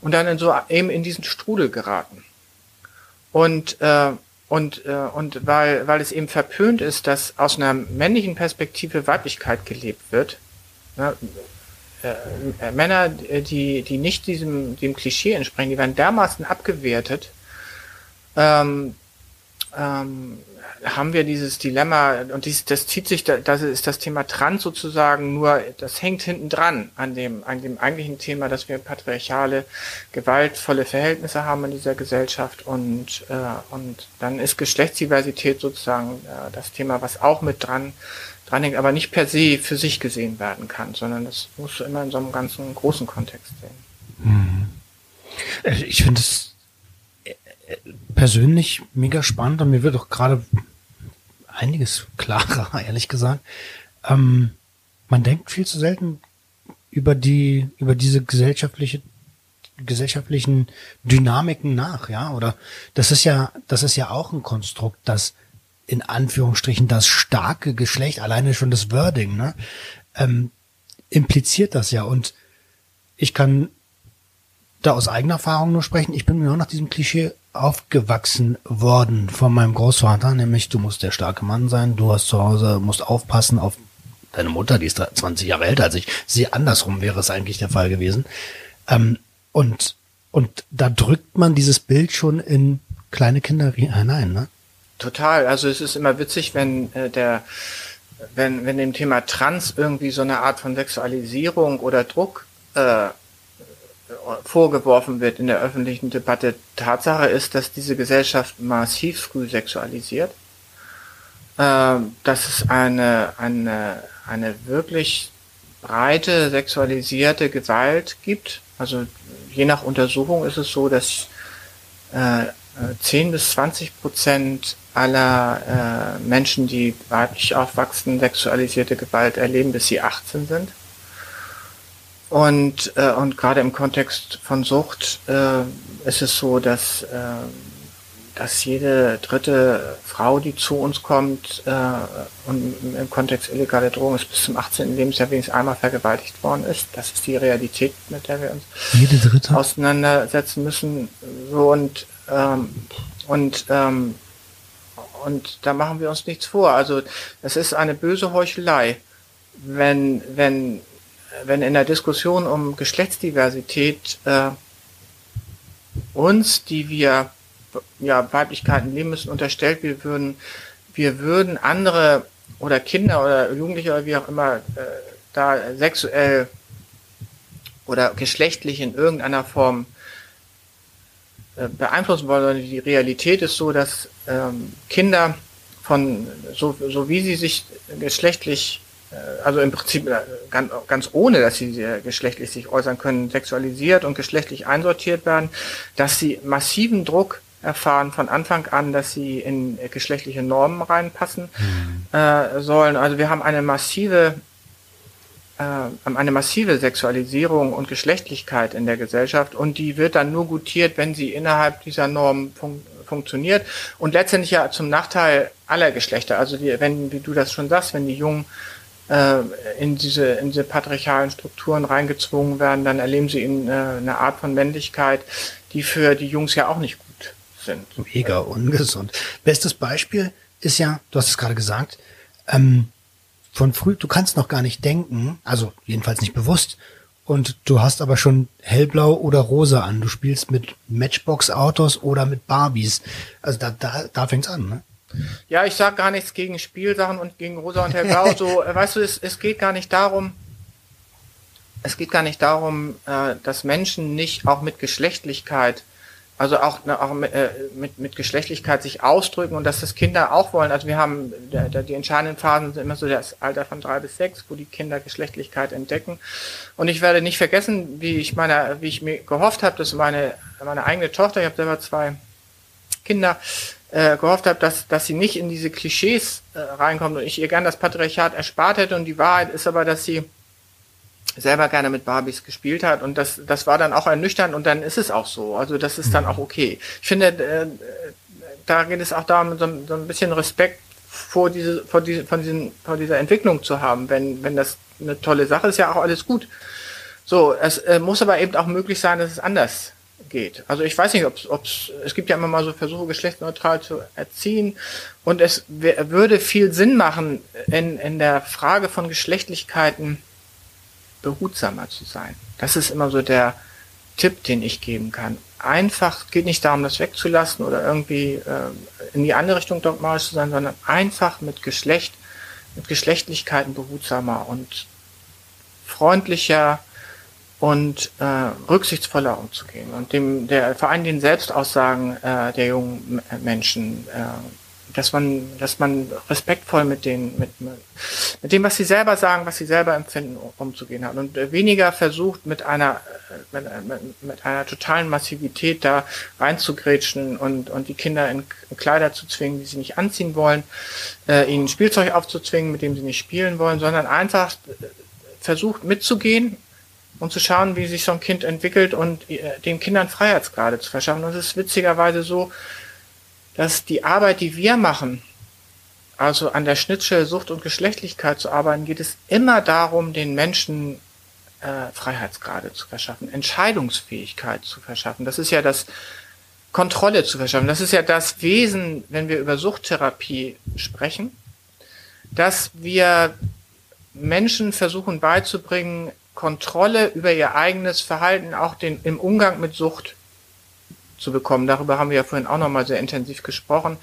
Speaker 2: und dann in so eben in diesen Strudel geraten. Und äh, und äh, und weil weil es eben verpönt ist, dass aus einer männlichen Perspektive Weiblichkeit gelebt wird. Ne? Äh, äh, Männer, die die nicht diesem dem Klischee entsprechen, die werden dermaßen abgewertet. Ähm, ähm, haben wir dieses Dilemma und dies, das zieht sich, das ist das Thema Trans sozusagen nur, das hängt hinten dran an dem, an dem eigentlichen Thema, dass wir patriarchale, gewaltvolle Verhältnisse haben in dieser Gesellschaft und, äh, und dann ist Geschlechtsdiversität sozusagen äh, das Thema, was auch mit dran, dran hängt, aber nicht per se für sich gesehen werden kann, sondern das musst du immer in so einem ganzen großen Kontext sehen.
Speaker 1: Mhm. Ich finde es persönlich mega spannend und mir wird auch gerade einiges klarer, ehrlich gesagt. Ähm, man denkt viel zu selten über die, über diese gesellschaftliche, gesellschaftlichen Dynamiken nach, ja, oder das ist ja, das ist ja auch ein Konstrukt, das in Anführungsstrichen das starke Geschlecht, alleine schon das Wording, ne, ähm, impliziert das ja und ich kann da aus eigener Erfahrung nur sprechen. Ich bin mir auch nach diesem Klischee aufgewachsen worden von meinem Großvater, nämlich du musst der starke Mann sein, du hast zu Hause, musst aufpassen auf deine Mutter, die ist 20 Jahre älter als ich. Sie andersrum wäre es eigentlich der Fall gewesen. Ähm, und, und da drückt man dieses Bild schon in kleine Kinder hinein, ne?
Speaker 2: Total. Also es ist immer witzig, wenn äh, der, wenn, wenn dem Thema Trans irgendwie so eine Art von Sexualisierung oder Druck äh, vorgeworfen wird in der öffentlichen Debatte. Tatsache ist, dass diese Gesellschaft massiv früh sexualisiert. Ähm, dass es eine, eine, eine wirklich breite sexualisierte Gewalt gibt. Also je nach Untersuchung ist es so, dass äh, 10 bis 20 Prozent aller äh, Menschen, die weiblich aufwachsen, sexualisierte Gewalt erleben, bis sie 18 sind. Und, äh, und gerade im Kontext von Sucht äh, ist es so, dass, äh, dass jede dritte Frau, die zu uns kommt äh, und im Kontext illegale Drogen ist bis zum 18. Lebensjahr wenigstens einmal vergewaltigt worden ist. Das ist die Realität, mit der wir uns
Speaker 1: jede dritte?
Speaker 2: auseinandersetzen müssen. So und ähm, und ähm, und da machen wir uns nichts vor. Also es ist eine böse Heuchelei, wenn wenn wenn in der Diskussion um Geschlechtsdiversität äh, uns, die wir ja Weiblichkeiten leben müssen, unterstellt, wir würden, wir würden andere oder Kinder oder Jugendliche oder wie auch immer äh, da sexuell oder geschlechtlich in irgendeiner Form äh, beeinflussen wollen, sondern die Realität ist so, dass ähm, Kinder von so, so wie sie sich geschlechtlich äh, also im Prinzip äh, ganz, ganz ohne, dass sie geschlechtlich sich äußern können, sexualisiert und geschlechtlich einsortiert werden, dass sie massiven Druck erfahren von Anfang an, dass sie in geschlechtliche Normen reinpassen mhm. äh, sollen. Also wir haben eine massive äh, eine massive Sexualisierung und Geschlechtlichkeit in der Gesellschaft und die wird dann nur gutiert, wenn sie innerhalb dieser Norm fun funktioniert und letztendlich ja zum Nachteil aller Geschlechter. Also die, wenn, wie du das schon sagst, wenn die Jungen äh, in diese in diese patriarchalen Strukturen reingezwungen werden, dann erleben sie in, äh, eine Art von Männlichkeit, die für die Jungs ja auch nicht gut sind.
Speaker 1: Mega ungesund. Bestes Beispiel ist ja, du hast es gerade gesagt, ähm, von früh, du kannst noch gar nicht denken, also jedenfalls nicht bewusst, und du hast aber schon hellblau oder rosa an. Du spielst mit Matchbox-Autos oder mit Barbies. Also da, da, da fängt's an, ne?
Speaker 2: Ja, ich sag gar nichts gegen Spielsachen und gegen rosa und hellblau. so, äh, weißt du, es, es geht gar nicht darum, es geht gar nicht darum, äh, dass Menschen nicht auch mit Geschlechtlichkeit also auch, ne, auch mit, äh, mit, mit Geschlechtlichkeit sich ausdrücken und dass das Kinder auch wollen. Also wir haben der, der, die entscheidenden Phasen sind immer so das Alter von drei bis sechs, wo die Kinder Geschlechtlichkeit entdecken. Und ich werde nicht vergessen, wie ich meine, wie ich mir gehofft habe, dass meine meine eigene Tochter, ich habe selber zwei Kinder, äh, gehofft habe, dass dass sie nicht in diese Klischees äh, reinkommt und ich ihr gern das Patriarchat erspart hätte. Und die Wahrheit ist aber, dass sie selber gerne mit Barbies gespielt hat und das, das war dann auch ernüchternd und dann ist es auch so. Also das ist dann mhm. auch okay. Ich finde, äh, da geht es auch darum, so, so ein bisschen Respekt vor diese, vor diese, von diesen, vor dieser Entwicklung zu haben. Wenn, wenn das eine tolle Sache ist, ja auch alles gut. So, es äh, muss aber eben auch möglich sein, dass es anders geht. Also ich weiß nicht, ob es, es gibt ja immer mal so Versuche, geschlechtsneutral zu erziehen und es würde viel Sinn machen, in, in der Frage von Geschlechtlichkeiten behutsamer zu sein. Das ist immer so der Tipp, den ich geben kann. Einfach, geht nicht darum, das wegzulassen oder irgendwie äh, in die andere Richtung dogmatisch zu sein, sondern einfach mit Geschlecht, mit Geschlechtlichkeiten behutsamer und freundlicher und äh, rücksichtsvoller umzugehen und dem der vor allem den Selbstaussagen äh, der jungen Menschen äh, dass man, dass man respektvoll mit den, mit, mit dem, was sie selber sagen, was sie selber empfinden, umzugehen hat und weniger versucht, mit einer, mit, mit einer totalen Massivität da reinzugrätschen und, und die Kinder in Kleider zu zwingen, die sie nicht anziehen wollen, äh, ihnen Spielzeug aufzuzwingen, mit dem sie nicht spielen wollen, sondern einfach versucht mitzugehen und zu schauen, wie sich so ein Kind entwickelt und äh, den Kindern Freiheitsgrade zu verschaffen. Und es ist witzigerweise so, dass die Arbeit, die wir machen, also an der Schnittstelle Sucht und Geschlechtlichkeit zu arbeiten, geht es immer darum, den Menschen äh, Freiheitsgrade zu verschaffen, Entscheidungsfähigkeit zu verschaffen. Das ist ja das Kontrolle zu verschaffen. Das ist ja das Wesen, wenn wir über Suchttherapie sprechen, dass wir Menschen versuchen beizubringen, Kontrolle über ihr eigenes Verhalten, auch den, im Umgang mit Sucht zu bekommen. Darüber haben wir ja vorhin auch nochmal sehr intensiv gesprochen.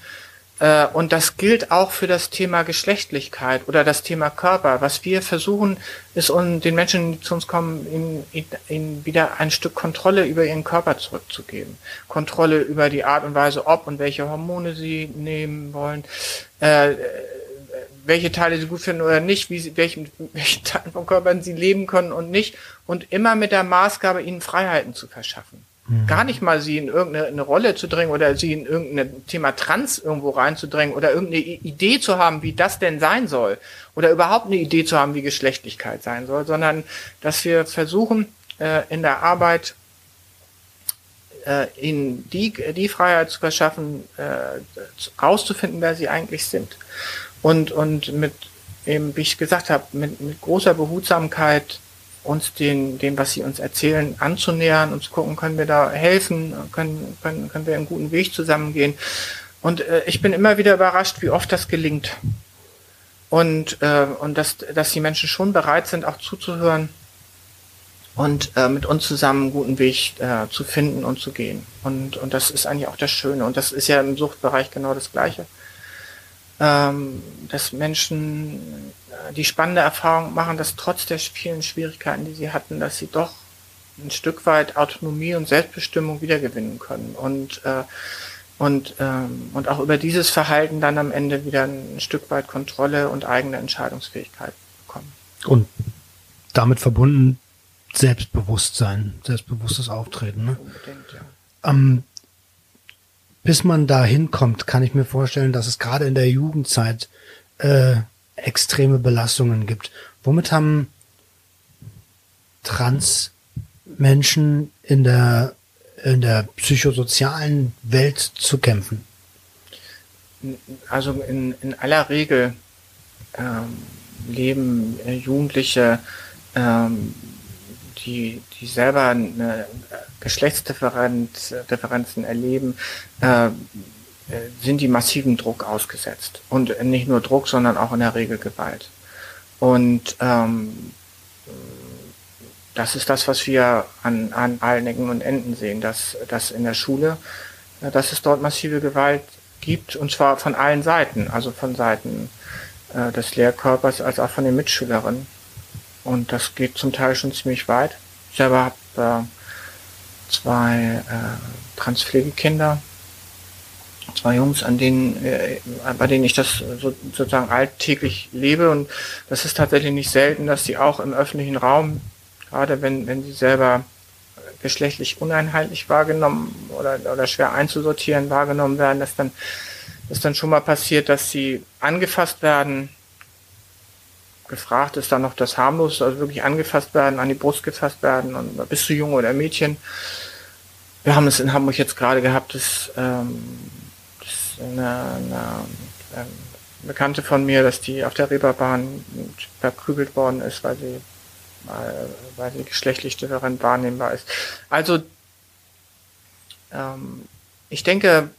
Speaker 2: Äh, und das gilt auch für das Thema Geschlechtlichkeit oder das Thema Körper. Was wir versuchen, ist, um den Menschen, die zu uns kommen, ihnen, ihnen wieder ein Stück Kontrolle über ihren Körper zurückzugeben. Kontrolle über die Art und Weise, ob und welche Hormone sie nehmen wollen, äh, welche Teile sie gut finden oder nicht, wie sie, welchen, welchen Teilen vom Körper sie leben können und nicht. Und immer mit der Maßgabe, ihnen Freiheiten zu verschaffen. Mhm. Gar nicht mal sie in irgendeine Rolle zu drängen oder sie in irgendein Thema Trans irgendwo reinzudrängen oder irgendeine Idee zu haben, wie das denn sein soll. Oder überhaupt eine Idee zu haben, wie Geschlechtlichkeit sein soll, sondern dass wir versuchen, äh, in der Arbeit äh, ihnen die, die Freiheit zu verschaffen, äh, rauszufinden, wer sie eigentlich sind. Und, und mit eben, wie ich gesagt habe, mit, mit großer Behutsamkeit uns den, dem, was sie uns erzählen, anzunähern und zu gucken, können wir da helfen, können, können, können wir einen guten Weg zusammengehen. Und äh, ich bin immer wieder überrascht, wie oft das gelingt. Und, äh, und dass, dass die Menschen schon bereit sind, auch zuzuhören und äh, mit uns zusammen einen guten Weg äh, zu finden und zu gehen. Und, und das ist eigentlich auch das Schöne. Und das ist ja im Suchtbereich genau das Gleiche. Ähm, dass Menschen die spannende Erfahrung machen, dass trotz der vielen Schwierigkeiten, die sie hatten, dass sie doch ein Stück weit Autonomie und Selbstbestimmung wiedergewinnen können und äh, und ähm, und auch über dieses Verhalten dann am Ende wieder ein Stück weit Kontrolle und eigene Entscheidungsfähigkeit bekommen.
Speaker 1: Und damit verbunden Selbstbewusstsein, selbstbewusstes Auftreten. Ne? Unbedingt, ja. Ähm, bis man da hinkommt, kann ich mir vorstellen, dass es gerade in der Jugendzeit äh, extreme Belastungen gibt. Womit haben Transmenschen in der, in der psychosozialen Welt zu kämpfen?
Speaker 2: Also in, in aller Regel ähm, leben äh, Jugendliche, ähm, die, die selber eine Geschlechtsdifferenzen erleben, äh, sind die massiven Druck ausgesetzt. Und nicht nur Druck, sondern auch in der Regel Gewalt. Und ähm, das ist das, was wir an, an allen Ecken und Enden sehen, dass, dass in der Schule, dass es dort massive Gewalt gibt, und zwar von allen Seiten, also von Seiten äh, des Lehrkörpers als auch von den Mitschülerinnen. Und das geht zum Teil schon ziemlich weit. Ich selber habe äh, zwei äh, Transpflegekinder, zwei Jungs, an denen, äh, bei denen ich das so, sozusagen alltäglich lebe. Und das ist tatsächlich nicht selten, dass sie auch im öffentlichen Raum, gerade wenn, wenn sie selber geschlechtlich uneinheitlich wahrgenommen oder, oder schwer einzusortieren wahrgenommen werden, dass dann, dass dann schon mal passiert, dass sie angefasst werden. Gefragt ist dann noch das harmlos, also wirklich angefasst werden, an die Brust gefasst werden und bist du Junge oder Mädchen. Wir haben es in Hamburg jetzt gerade gehabt, dass, ähm, dass eine, eine ähm, Bekannte von mir, dass die auf der Reeperbahn verprügelt worden ist, weil sie weil sie geschlechtlich different wahrnehmbar ist. Also ähm, ich denke,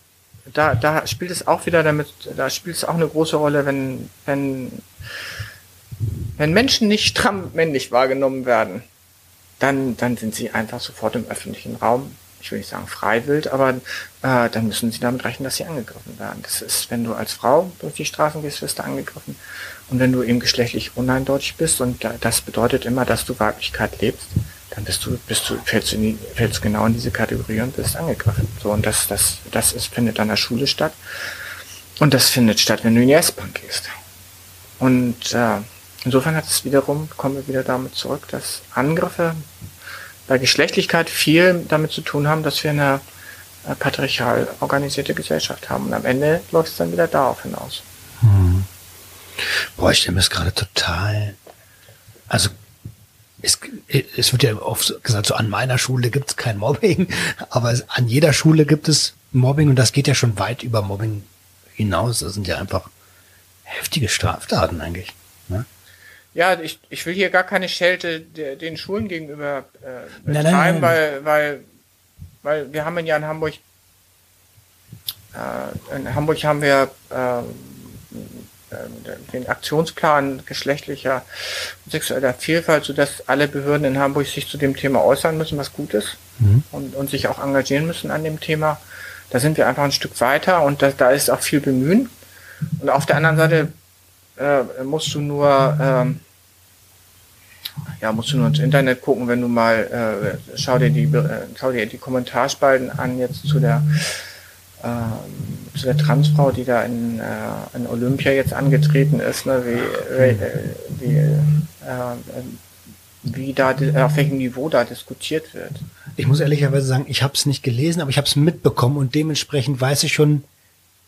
Speaker 2: da, da spielt es auch wieder damit, da spielt es auch eine große Rolle, wenn, wenn, wenn Menschen nicht stramm männlich wahrgenommen werden, dann, dann sind sie einfach sofort im öffentlichen Raum ich will nicht sagen freiwillig, aber äh, dann müssen sie damit rechnen, dass sie angegriffen werden. Das ist, wenn du als Frau durch die Straßen gehst, wirst du angegriffen. Und wenn du eben geschlechtlich uneindeutig bist und das bedeutet immer, dass du Weiblichkeit lebst, dann bist du, bist du, fällst du, in die, fällst genau in diese Kategorie und bist angegriffen. So, und das, das, das ist, findet an der Schule statt. Und das findet statt, wenn du in die S-Bahn gehst. Und äh, insofern hat es wiederum, kommen wir wieder damit zurück, dass Angriffe bei Geschlechtlichkeit viel damit zu tun haben, dass wir eine äh, patriarchal organisierte Gesellschaft haben. Und am Ende läuft es dann wieder darauf hinaus. Hm.
Speaker 1: Boah, ich stelle mir das gerade total. Also es, es wird ja oft gesagt, so an meiner Schule gibt es kein Mobbing, aber an jeder Schule gibt es Mobbing und das geht ja schon weit über Mobbing hinaus. Das sind ja einfach heftige Straftaten eigentlich. Ne?
Speaker 2: Ja, ich, ich will hier gar keine Schelte den Schulen gegenüber äh, betreiben, weil, weil, weil wir haben ja in Hamburg, äh, in Hamburg haben wir äh, den Aktionsplan geschlechtlicher und sexueller Vielfalt, sodass alle Behörden in Hamburg sich zu dem Thema äußern müssen, was gut ist mhm. und, und sich auch engagieren müssen an dem Thema. Da sind wir einfach ein Stück weiter und da, da ist auch viel Bemühen. Und auf der anderen Seite äh, musst du nur ähm, ja, musst du nur ins Internet gucken, wenn du mal, äh, schau dir die, äh, schau dir die Kommentarspalten an jetzt zu der, äh, zu der Transfrau, die da in, äh, in Olympia jetzt angetreten ist, ne, wie, wie, äh, wie da, auf welchem Niveau da diskutiert wird.
Speaker 1: Ich muss ehrlicherweise sagen, ich habe es nicht gelesen, aber ich habe es mitbekommen und dementsprechend weiß ich schon,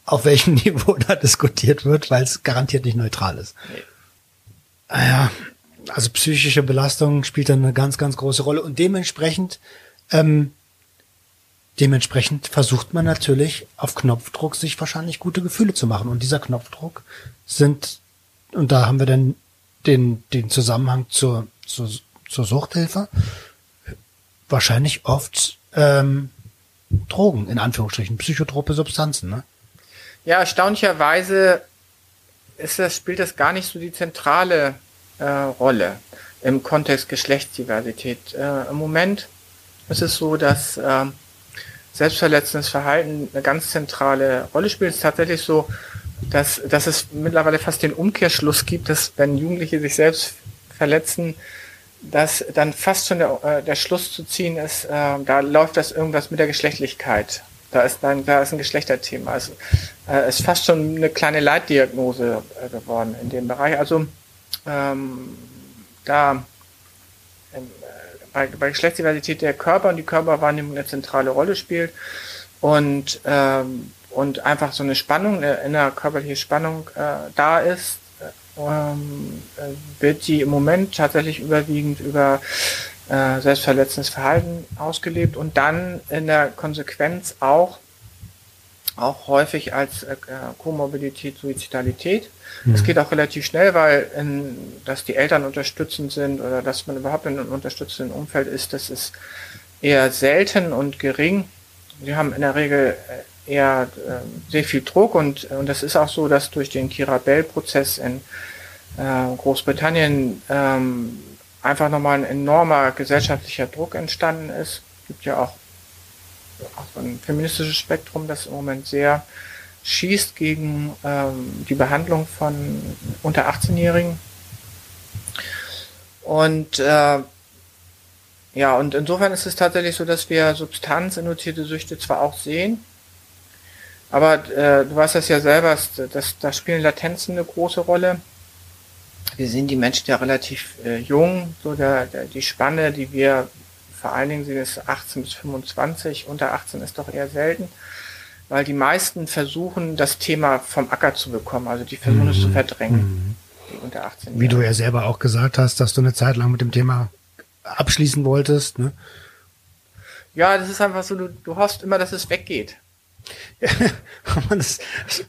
Speaker 1: auf welchem Niveau da diskutiert wird, weil es garantiert nicht neutral ist. Nee. Ah ja, also psychische Belastung spielt dann eine ganz, ganz große Rolle und dementsprechend, ähm, dementsprechend versucht man natürlich auf Knopfdruck sich wahrscheinlich gute Gefühle zu machen und dieser Knopfdruck sind und da haben wir dann den den Zusammenhang zur zur, zur Suchthilfe wahrscheinlich oft ähm, Drogen in Anführungsstrichen psychotrope Substanzen, ne?
Speaker 2: Ja, erstaunlicherweise ist das, spielt das gar nicht so die zentrale äh, Rolle im Kontext Geschlechtsdiversität. Äh, Im Moment ist es so, dass äh, selbstverletzendes Verhalten eine ganz zentrale Rolle spielt. Es ist tatsächlich so, dass, dass es mittlerweile fast den Umkehrschluss gibt, dass wenn Jugendliche sich selbst verletzen, dass dann fast schon der, äh, der Schluss zu ziehen ist, äh, da läuft das irgendwas mit der Geschlechtlichkeit. Da ist ein, da ist ein Geschlechterthema. Es äh, ist fast schon eine kleine Leitdiagnose äh, geworden in dem Bereich. Also ähm, da äh, bei, bei Geschlechtsdiversität der Körper und die Körperwahrnehmung eine zentrale Rolle spielt und, ähm, und einfach so eine Spannung, eine innerkörperliche Spannung äh, da ist, ähm, äh, wird die im Moment tatsächlich überwiegend über äh, selbstverletzendes Verhalten ausgelebt und dann in der Konsequenz auch auch häufig als äh, Komorbidität, Suizidalität. Das mhm. geht auch relativ schnell, weil in, dass die Eltern unterstützend sind oder dass man überhaupt in einem unterstützenden Umfeld ist, das ist eher selten und gering. Die haben in der Regel äh, eher äh, sehr viel Druck und, und das ist auch so, dass durch den Kirabel-Prozess in äh, Großbritannien ähm, einfach nochmal ein enormer gesellschaftlicher Druck entstanden ist. Es gibt ja auch, ein feministisches Spektrum, das im Moment sehr schießt gegen ähm, die Behandlung von unter 18-Jährigen. Und äh, ja, und insofern ist es tatsächlich so, dass wir substanzinduzierte Süchte zwar auch sehen, aber äh, du weißt das ja selber, dass, da spielen Latenzen eine große Rolle. Wir sehen die Menschen ja relativ äh, jung, so der, der, die Spanne, die wir vor allen Dingen sehen, ist 18 bis 25, unter 18 ist doch eher selten weil die meisten versuchen, das Thema vom Acker zu bekommen. Also die versuchen mhm. es zu mhm. verdrängen. Mhm.
Speaker 1: Die unter 18 Wie du ja selber auch gesagt hast, dass du eine Zeit lang mit dem Thema abschließen wolltest. Ne?
Speaker 2: Ja, das ist einfach so, du, du hoffst immer, dass es weggeht.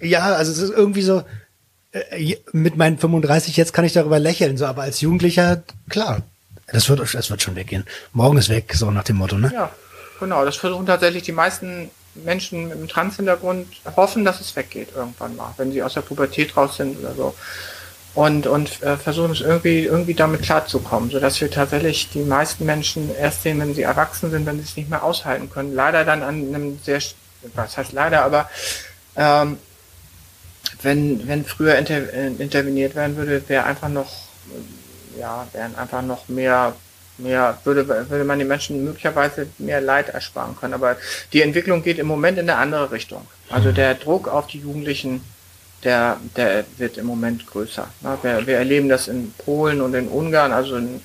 Speaker 1: ja, also es ist irgendwie so, mit meinen 35 jetzt kann ich darüber lächeln, so, aber als Jugendlicher, klar, das wird, das wird schon weggehen. Morgen ist weg, so nach dem Motto, ne?
Speaker 2: Ja, genau, das versuchen tatsächlich die meisten Menschen mit einem Trans-Hintergrund hoffen, dass es weggeht irgendwann mal, wenn sie aus der Pubertät raus sind oder so. Und, und äh, versuchen es irgendwie, irgendwie damit klarzukommen, sodass wir tatsächlich die meisten Menschen erst sehen, wenn sie erwachsen sind, wenn sie es nicht mehr aushalten können. Leider dann an einem sehr, was heißt leider, aber ähm, wenn, wenn früher inter, äh, interveniert werden würde, wäre einfach noch, ja, wären einfach noch mehr mehr, würde, würde man den Menschen möglicherweise mehr Leid ersparen können. Aber die Entwicklung geht im Moment in eine andere Richtung. Also der Druck auf die Jugendlichen, der, der wird im Moment größer. Wir, wir erleben das in Polen und in Ungarn, also in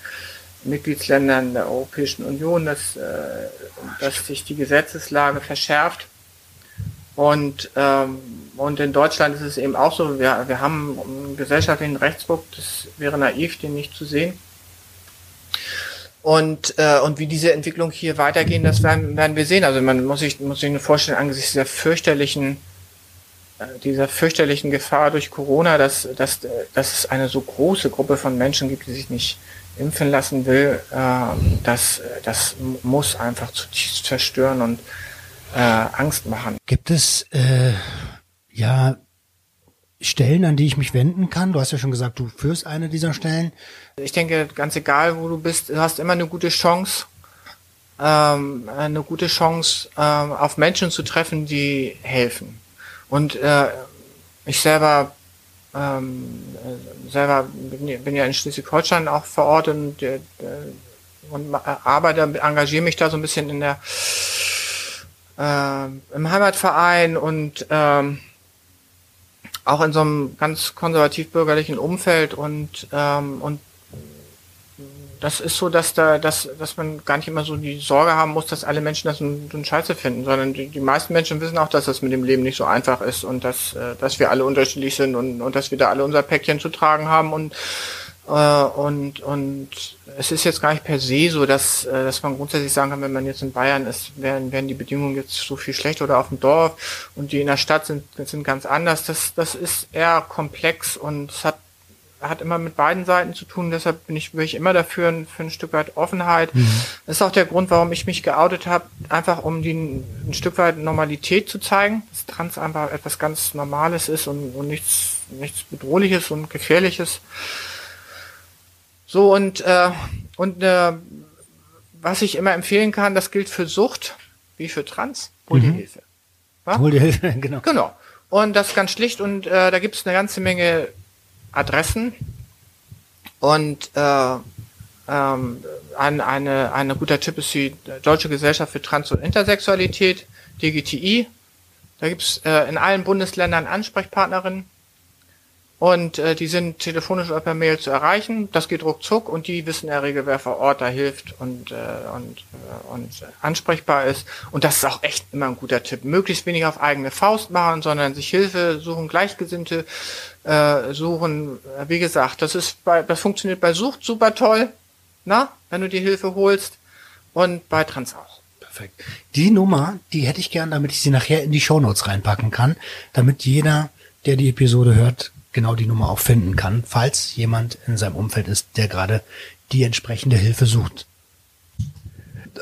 Speaker 2: Mitgliedsländern der Europäischen Union, dass, äh, dass sich die Gesetzeslage verschärft. Und, ähm, und in Deutschland ist es eben auch so, wir, wir haben einen gesellschaftlichen Rechtsdruck, das wäre naiv, den nicht zu sehen. Und, äh, und wie diese Entwicklung hier weitergehen, das werden, werden wir sehen. Also man muss sich, muss sich nur vorstellen, angesichts dieser fürchterlichen, äh, dieser fürchterlichen Gefahr durch Corona, dass, dass, dass es eine so große Gruppe von Menschen gibt, die sich nicht impfen lassen will, äh, das, das muss einfach zutiefst zerstören und äh, Angst machen.
Speaker 1: Gibt es äh, ja Stellen, an die ich mich wenden kann? Du hast ja schon gesagt, du führst eine dieser Stellen.
Speaker 2: Ich denke, ganz egal, wo du bist, du hast immer eine gute Chance, ähm, eine gute Chance, ähm, auf Menschen zu treffen, die helfen. Und äh, ich selber ähm, selber bin, bin ja in Schleswig-Holstein auch verortet und, äh, und arbeite, engagiere mich da so ein bisschen in der äh, im Heimatverein und ähm, auch in so einem ganz konservativ-bürgerlichen Umfeld und, ähm, und das ist so, dass da, dass, dass man gar nicht immer so die Sorge haben muss, dass alle Menschen das so ein Scheiße finden, sondern die, die meisten Menschen wissen auch, dass das mit dem Leben nicht so einfach ist und dass, äh, dass wir alle unterschiedlich sind und, und dass wir da alle unser Päckchen zu tragen haben und und, und es ist jetzt gar nicht per se so, dass, äh, dass man grundsätzlich sagen kann, wenn man jetzt in Bayern ist, werden, werden die Bedingungen jetzt so viel schlechter oder auf dem Dorf und die in der Stadt sind, sind ganz anders. Das, das ist eher komplex und es hat, hat immer mit beiden Seiten zu tun. Deshalb bin ich, bin ich immer dafür für ein Stück weit Offenheit. Mhm. Das ist auch der Grund, warum ich mich geoutet habe, einfach um die ein Stück weit Normalität zu zeigen, dass Trans einfach etwas ganz Normales ist und, und nichts, nichts Bedrohliches und Gefährliches. So und äh, und äh, was ich immer empfehlen kann, das gilt für Sucht wie für Trans, hol dir mhm. Hilfe.
Speaker 1: Ja? Hol dir Hilfe,
Speaker 2: genau. Genau. Und das ganz schlicht und äh, da gibt es eine ganze Menge Adressen und äh, ähm, ein, eine, eine guter Tipp ist die Deutsche Gesellschaft für Trans- und Intersexualität, DGTI. Da gibt es äh, in allen Bundesländern Ansprechpartnerinnen und äh, die sind telefonisch oder per Mail zu erreichen. Das geht ruckzuck und die wissen in der Regel, wer vor Ort da hilft und, äh, und, äh, und ansprechbar ist. Und das ist auch echt immer ein guter Tipp. Möglichst wenig auf eigene Faust machen, sondern sich Hilfe suchen, Gleichgesinnte äh, suchen. Wie gesagt, das ist bei, das funktioniert bei Sucht super toll. Na, wenn du die Hilfe holst und bei Trans auch.
Speaker 1: Perfekt. Die Nummer, die hätte ich gern, damit ich sie nachher in die Shownotes reinpacken kann, damit jeder, der die Episode hört, genau die Nummer auch finden kann, falls jemand in seinem Umfeld ist, der gerade die entsprechende Hilfe sucht.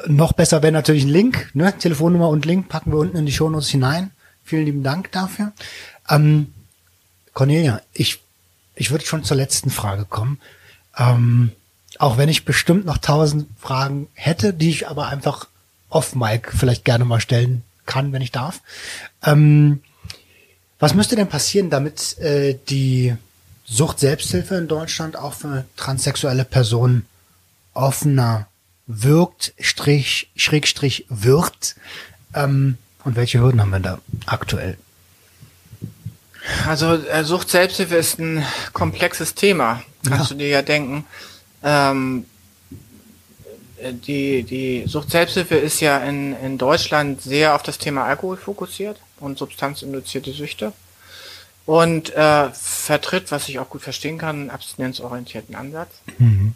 Speaker 1: Noch besser wäre natürlich ein Link, ne? Telefonnummer und Link packen wir unten in die Shownotes hinein. Vielen lieben Dank dafür. Ähm, Cornelia, ich, ich würde schon zur letzten Frage kommen. Ähm, auch wenn ich bestimmt noch tausend Fragen hätte, die ich aber einfach off Mike vielleicht gerne mal stellen kann, wenn ich darf. Ähm, was müsste denn passieren, damit äh, die Sucht Selbsthilfe in Deutschland auch für transsexuelle Personen offener wirkt, Strich, Schrägstrich wirkt? Ähm, und welche Hürden haben wir da aktuell?
Speaker 2: Also äh, Sucht Selbsthilfe ist ein komplexes Thema, kannst ja. du dir ja denken. Ähm, die, die Sucht Selbsthilfe ist ja in, in Deutschland sehr auf das Thema Alkohol fokussiert und substanzinduzierte Süchte und äh, vertritt, was ich auch gut verstehen kann, einen abstinenzorientierten Ansatz. Mhm.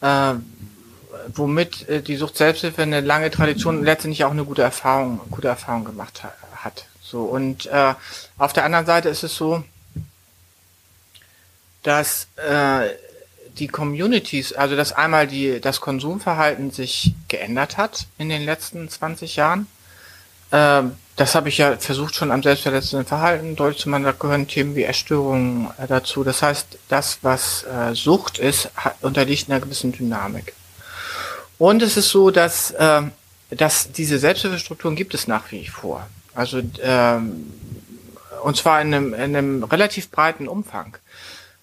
Speaker 2: Äh, womit äh, die Sucht Selbsthilfe eine lange Tradition und letztendlich auch eine gute Erfahrung, gute Erfahrung gemacht ha hat. So und äh, auf der anderen Seite ist es so, dass äh, die Communities, also dass einmal die, das Konsumverhalten sich geändert hat in den letzten 20 Jahren. Ähm, das habe ich ja versucht schon am selbstverletzenden Verhalten deutlich zu machen. Da gehören Themen wie Erstörungen äh, dazu. Das heißt, das, was äh, Sucht ist, hat, unterliegt einer gewissen Dynamik. Und es ist so, dass, äh, dass diese Selbsthilfestrukturen gibt es nach wie vor. Also ähm, und zwar in einem, in einem relativ breiten Umfang.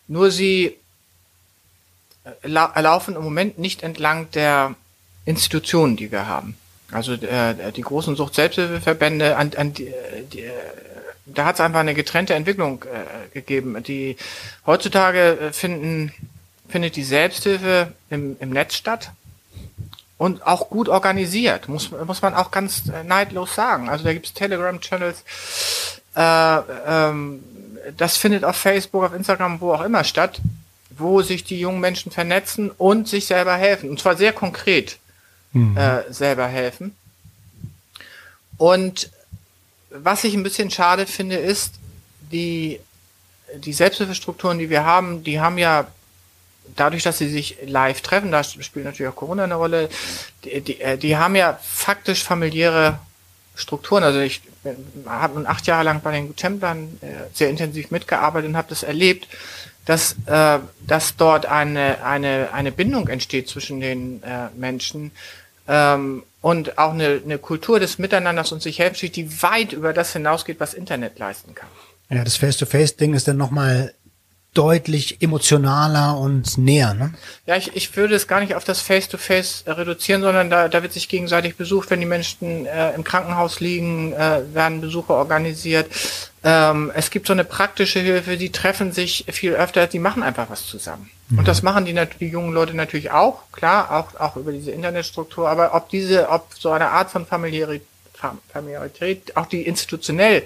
Speaker 2: Nur sie laufen im Moment nicht entlang der Institutionen, die wir haben. Also äh, die großen Sucht-Selbsthilfeverbände, an, an die, die, da hat es einfach eine getrennte Entwicklung äh, gegeben. Die heutzutage äh, finden findet die Selbsthilfe im, im Netz statt und auch gut organisiert, muss, muss man auch ganz äh, neidlos sagen. Also da gibt es Telegram-Channels, äh, ähm, das findet auf Facebook, auf Instagram, wo auch immer statt wo sich die jungen Menschen vernetzen und sich selber helfen. Und zwar sehr konkret mhm. äh, selber helfen. Und was ich ein bisschen schade finde, ist, die, die Selbsthilfestrukturen, die wir haben, die haben ja dadurch, dass sie sich live treffen, da spielt natürlich auch Corona eine Rolle, die, die, äh, die haben ja faktisch familiäre Strukturen. Also ich habe nun acht Jahre lang bei den Templern äh, sehr intensiv mitgearbeitet und habe das erlebt, dass, äh, dass dort eine, eine, eine Bindung entsteht zwischen den äh, Menschen ähm, und auch eine, eine Kultur des Miteinanders und sich helfen die weit über das hinausgeht, was Internet leisten kann.
Speaker 1: Ja, das Face-to-Face-Ding ist dann nochmal deutlich emotionaler und näher, ne?
Speaker 2: Ja, ich, ich würde es gar nicht auf das Face-to-Face -face reduzieren, sondern da, da wird sich gegenseitig besucht, wenn die Menschen äh, im Krankenhaus liegen, äh, werden Besuche organisiert. Ähm, es gibt so eine praktische Hilfe, die treffen sich viel öfter, die machen einfach was zusammen. Mhm. Und das machen die, die jungen Leute natürlich auch, klar, auch, auch über diese Internetstruktur, aber ob diese, ob so eine Art von Familiarität, Familiarität auch die institutionell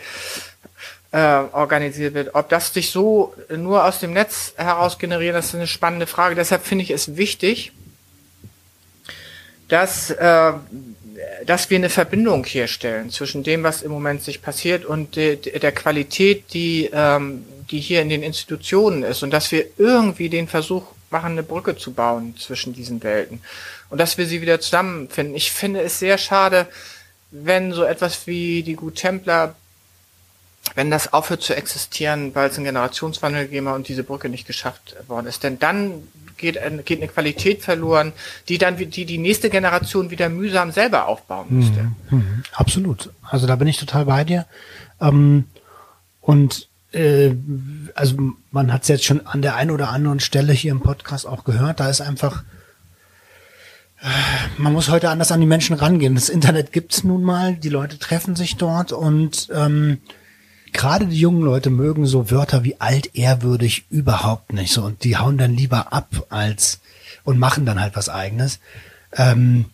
Speaker 2: äh, organisiert wird. Ob das sich so nur aus dem Netz heraus generiert, das ist eine spannende Frage. Deshalb finde ich es wichtig, dass, äh, dass wir eine Verbindung herstellen zwischen dem, was im Moment sich passiert und de, de, der Qualität, die, ähm, die hier in den Institutionen ist und dass wir irgendwie den Versuch machen, eine Brücke zu bauen zwischen diesen Welten und dass wir sie wieder zusammenfinden. Ich finde es sehr schade, wenn so etwas wie die Gut Templer wenn das aufhört zu existieren, weil es einen Generationswandel gegeben hat und diese Brücke nicht geschafft worden ist. Denn dann geht, geht eine Qualität verloren, die dann die, die nächste Generation wieder mühsam selber aufbauen müsste. Mhm,
Speaker 1: mhm. absolut. Also da bin ich total bei dir. Ähm, und äh, also man hat es jetzt schon an der einen oder anderen Stelle hier im Podcast auch gehört, da ist einfach äh, man muss heute anders an die Menschen rangehen. Das Internet gibt's nun mal, die Leute treffen sich dort und ähm, gerade die jungen Leute mögen so Wörter wie altehrwürdig überhaupt nicht so und die hauen dann lieber ab als und machen dann halt was eigenes. Ähm,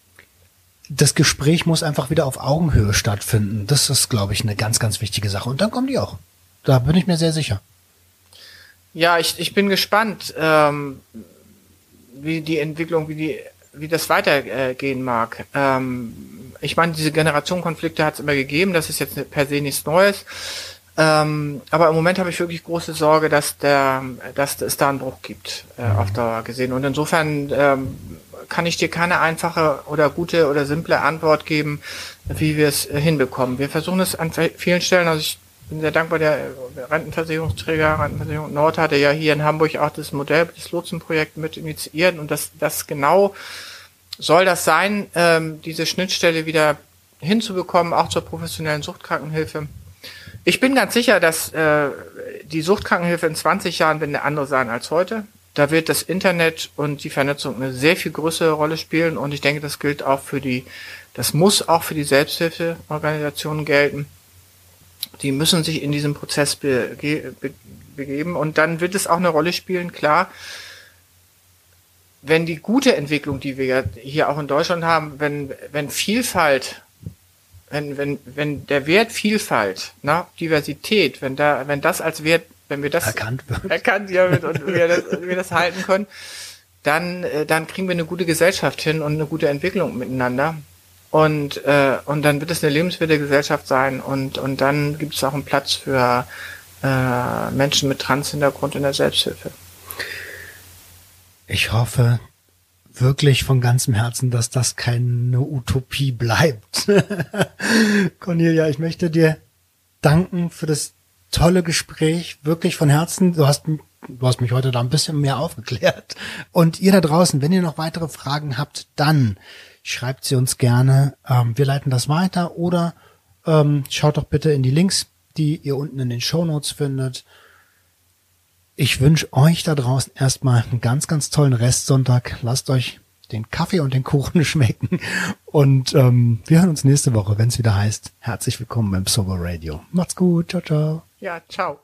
Speaker 1: das Gespräch muss einfach wieder auf Augenhöhe stattfinden. Das ist, glaube ich, eine ganz, ganz wichtige Sache. Und dann kommen die auch. Da bin ich mir sehr sicher.
Speaker 2: Ja, ich, ich bin gespannt, ähm, wie die Entwicklung, wie die wie das weitergehen mag. Ähm, ich meine, diese Generationenkonflikte hat es immer gegeben, das ist jetzt per se nichts Neues. Ähm, aber im Moment habe ich wirklich große Sorge, dass der, dass es da einen Bruch gibt, äh, mhm. auf Dauer gesehen. Und insofern ähm, kann ich dir keine einfache oder gute oder simple Antwort geben, wie wir es hinbekommen. Wir versuchen es an vielen Stellen, also ich bin sehr dankbar, der Rentenversicherungsträger, Rentenversicherung Nord hatte ja hier in Hamburg auch das Modell, das Lotsenprojekt mit initiiert und das, das genau soll das sein, ähm, diese Schnittstelle wieder hinzubekommen, auch zur professionellen Suchtkrankenhilfe. Ich bin ganz sicher, dass äh, die Suchtkrankenhilfe in 20 Jahren wird eine andere sein als heute. Da wird das Internet und die Vernetzung eine sehr viel größere Rolle spielen und ich denke, das gilt auch für die, das muss auch für die Selbsthilfeorganisationen gelten. Die müssen sich in diesem Prozess bege be begeben und dann wird es auch eine Rolle spielen, klar, wenn die gute Entwicklung, die wir hier auch in Deutschland haben, wenn, wenn Vielfalt wenn, wenn, wenn der Wert Vielfalt, na, Diversität, wenn da, wenn das als Wert, wenn wir das
Speaker 1: erkannt wird,
Speaker 2: erkannt ja, wird und wir das, wir das halten können, dann, äh, dann kriegen wir eine gute Gesellschaft hin und eine gute Entwicklung miteinander. Und, äh, und dann wird es eine lebenswerte Gesellschaft sein und, und dann gibt es auch einen Platz für äh, Menschen mit Trans-Hintergrund in der Selbsthilfe.
Speaker 1: Ich hoffe, wirklich von ganzem Herzen, dass das keine Utopie bleibt. Cornelia, ich möchte dir danken für das tolle Gespräch, wirklich von Herzen. Du hast, du hast mich heute da ein bisschen mehr aufgeklärt. Und ihr da draußen, wenn ihr noch weitere Fragen habt, dann schreibt sie uns gerne. Ähm, wir leiten das weiter oder ähm, schaut doch bitte in die Links, die ihr unten in den Show Notes findet. Ich wünsche euch da draußen erstmal einen ganz, ganz tollen Restsonntag. Lasst euch den Kaffee und den Kuchen schmecken. Und ähm, wir hören uns nächste Woche, wenn es wieder heißt, herzlich willkommen beim Sober Radio. Macht's gut. Ciao, ciao.
Speaker 2: Ja, ciao.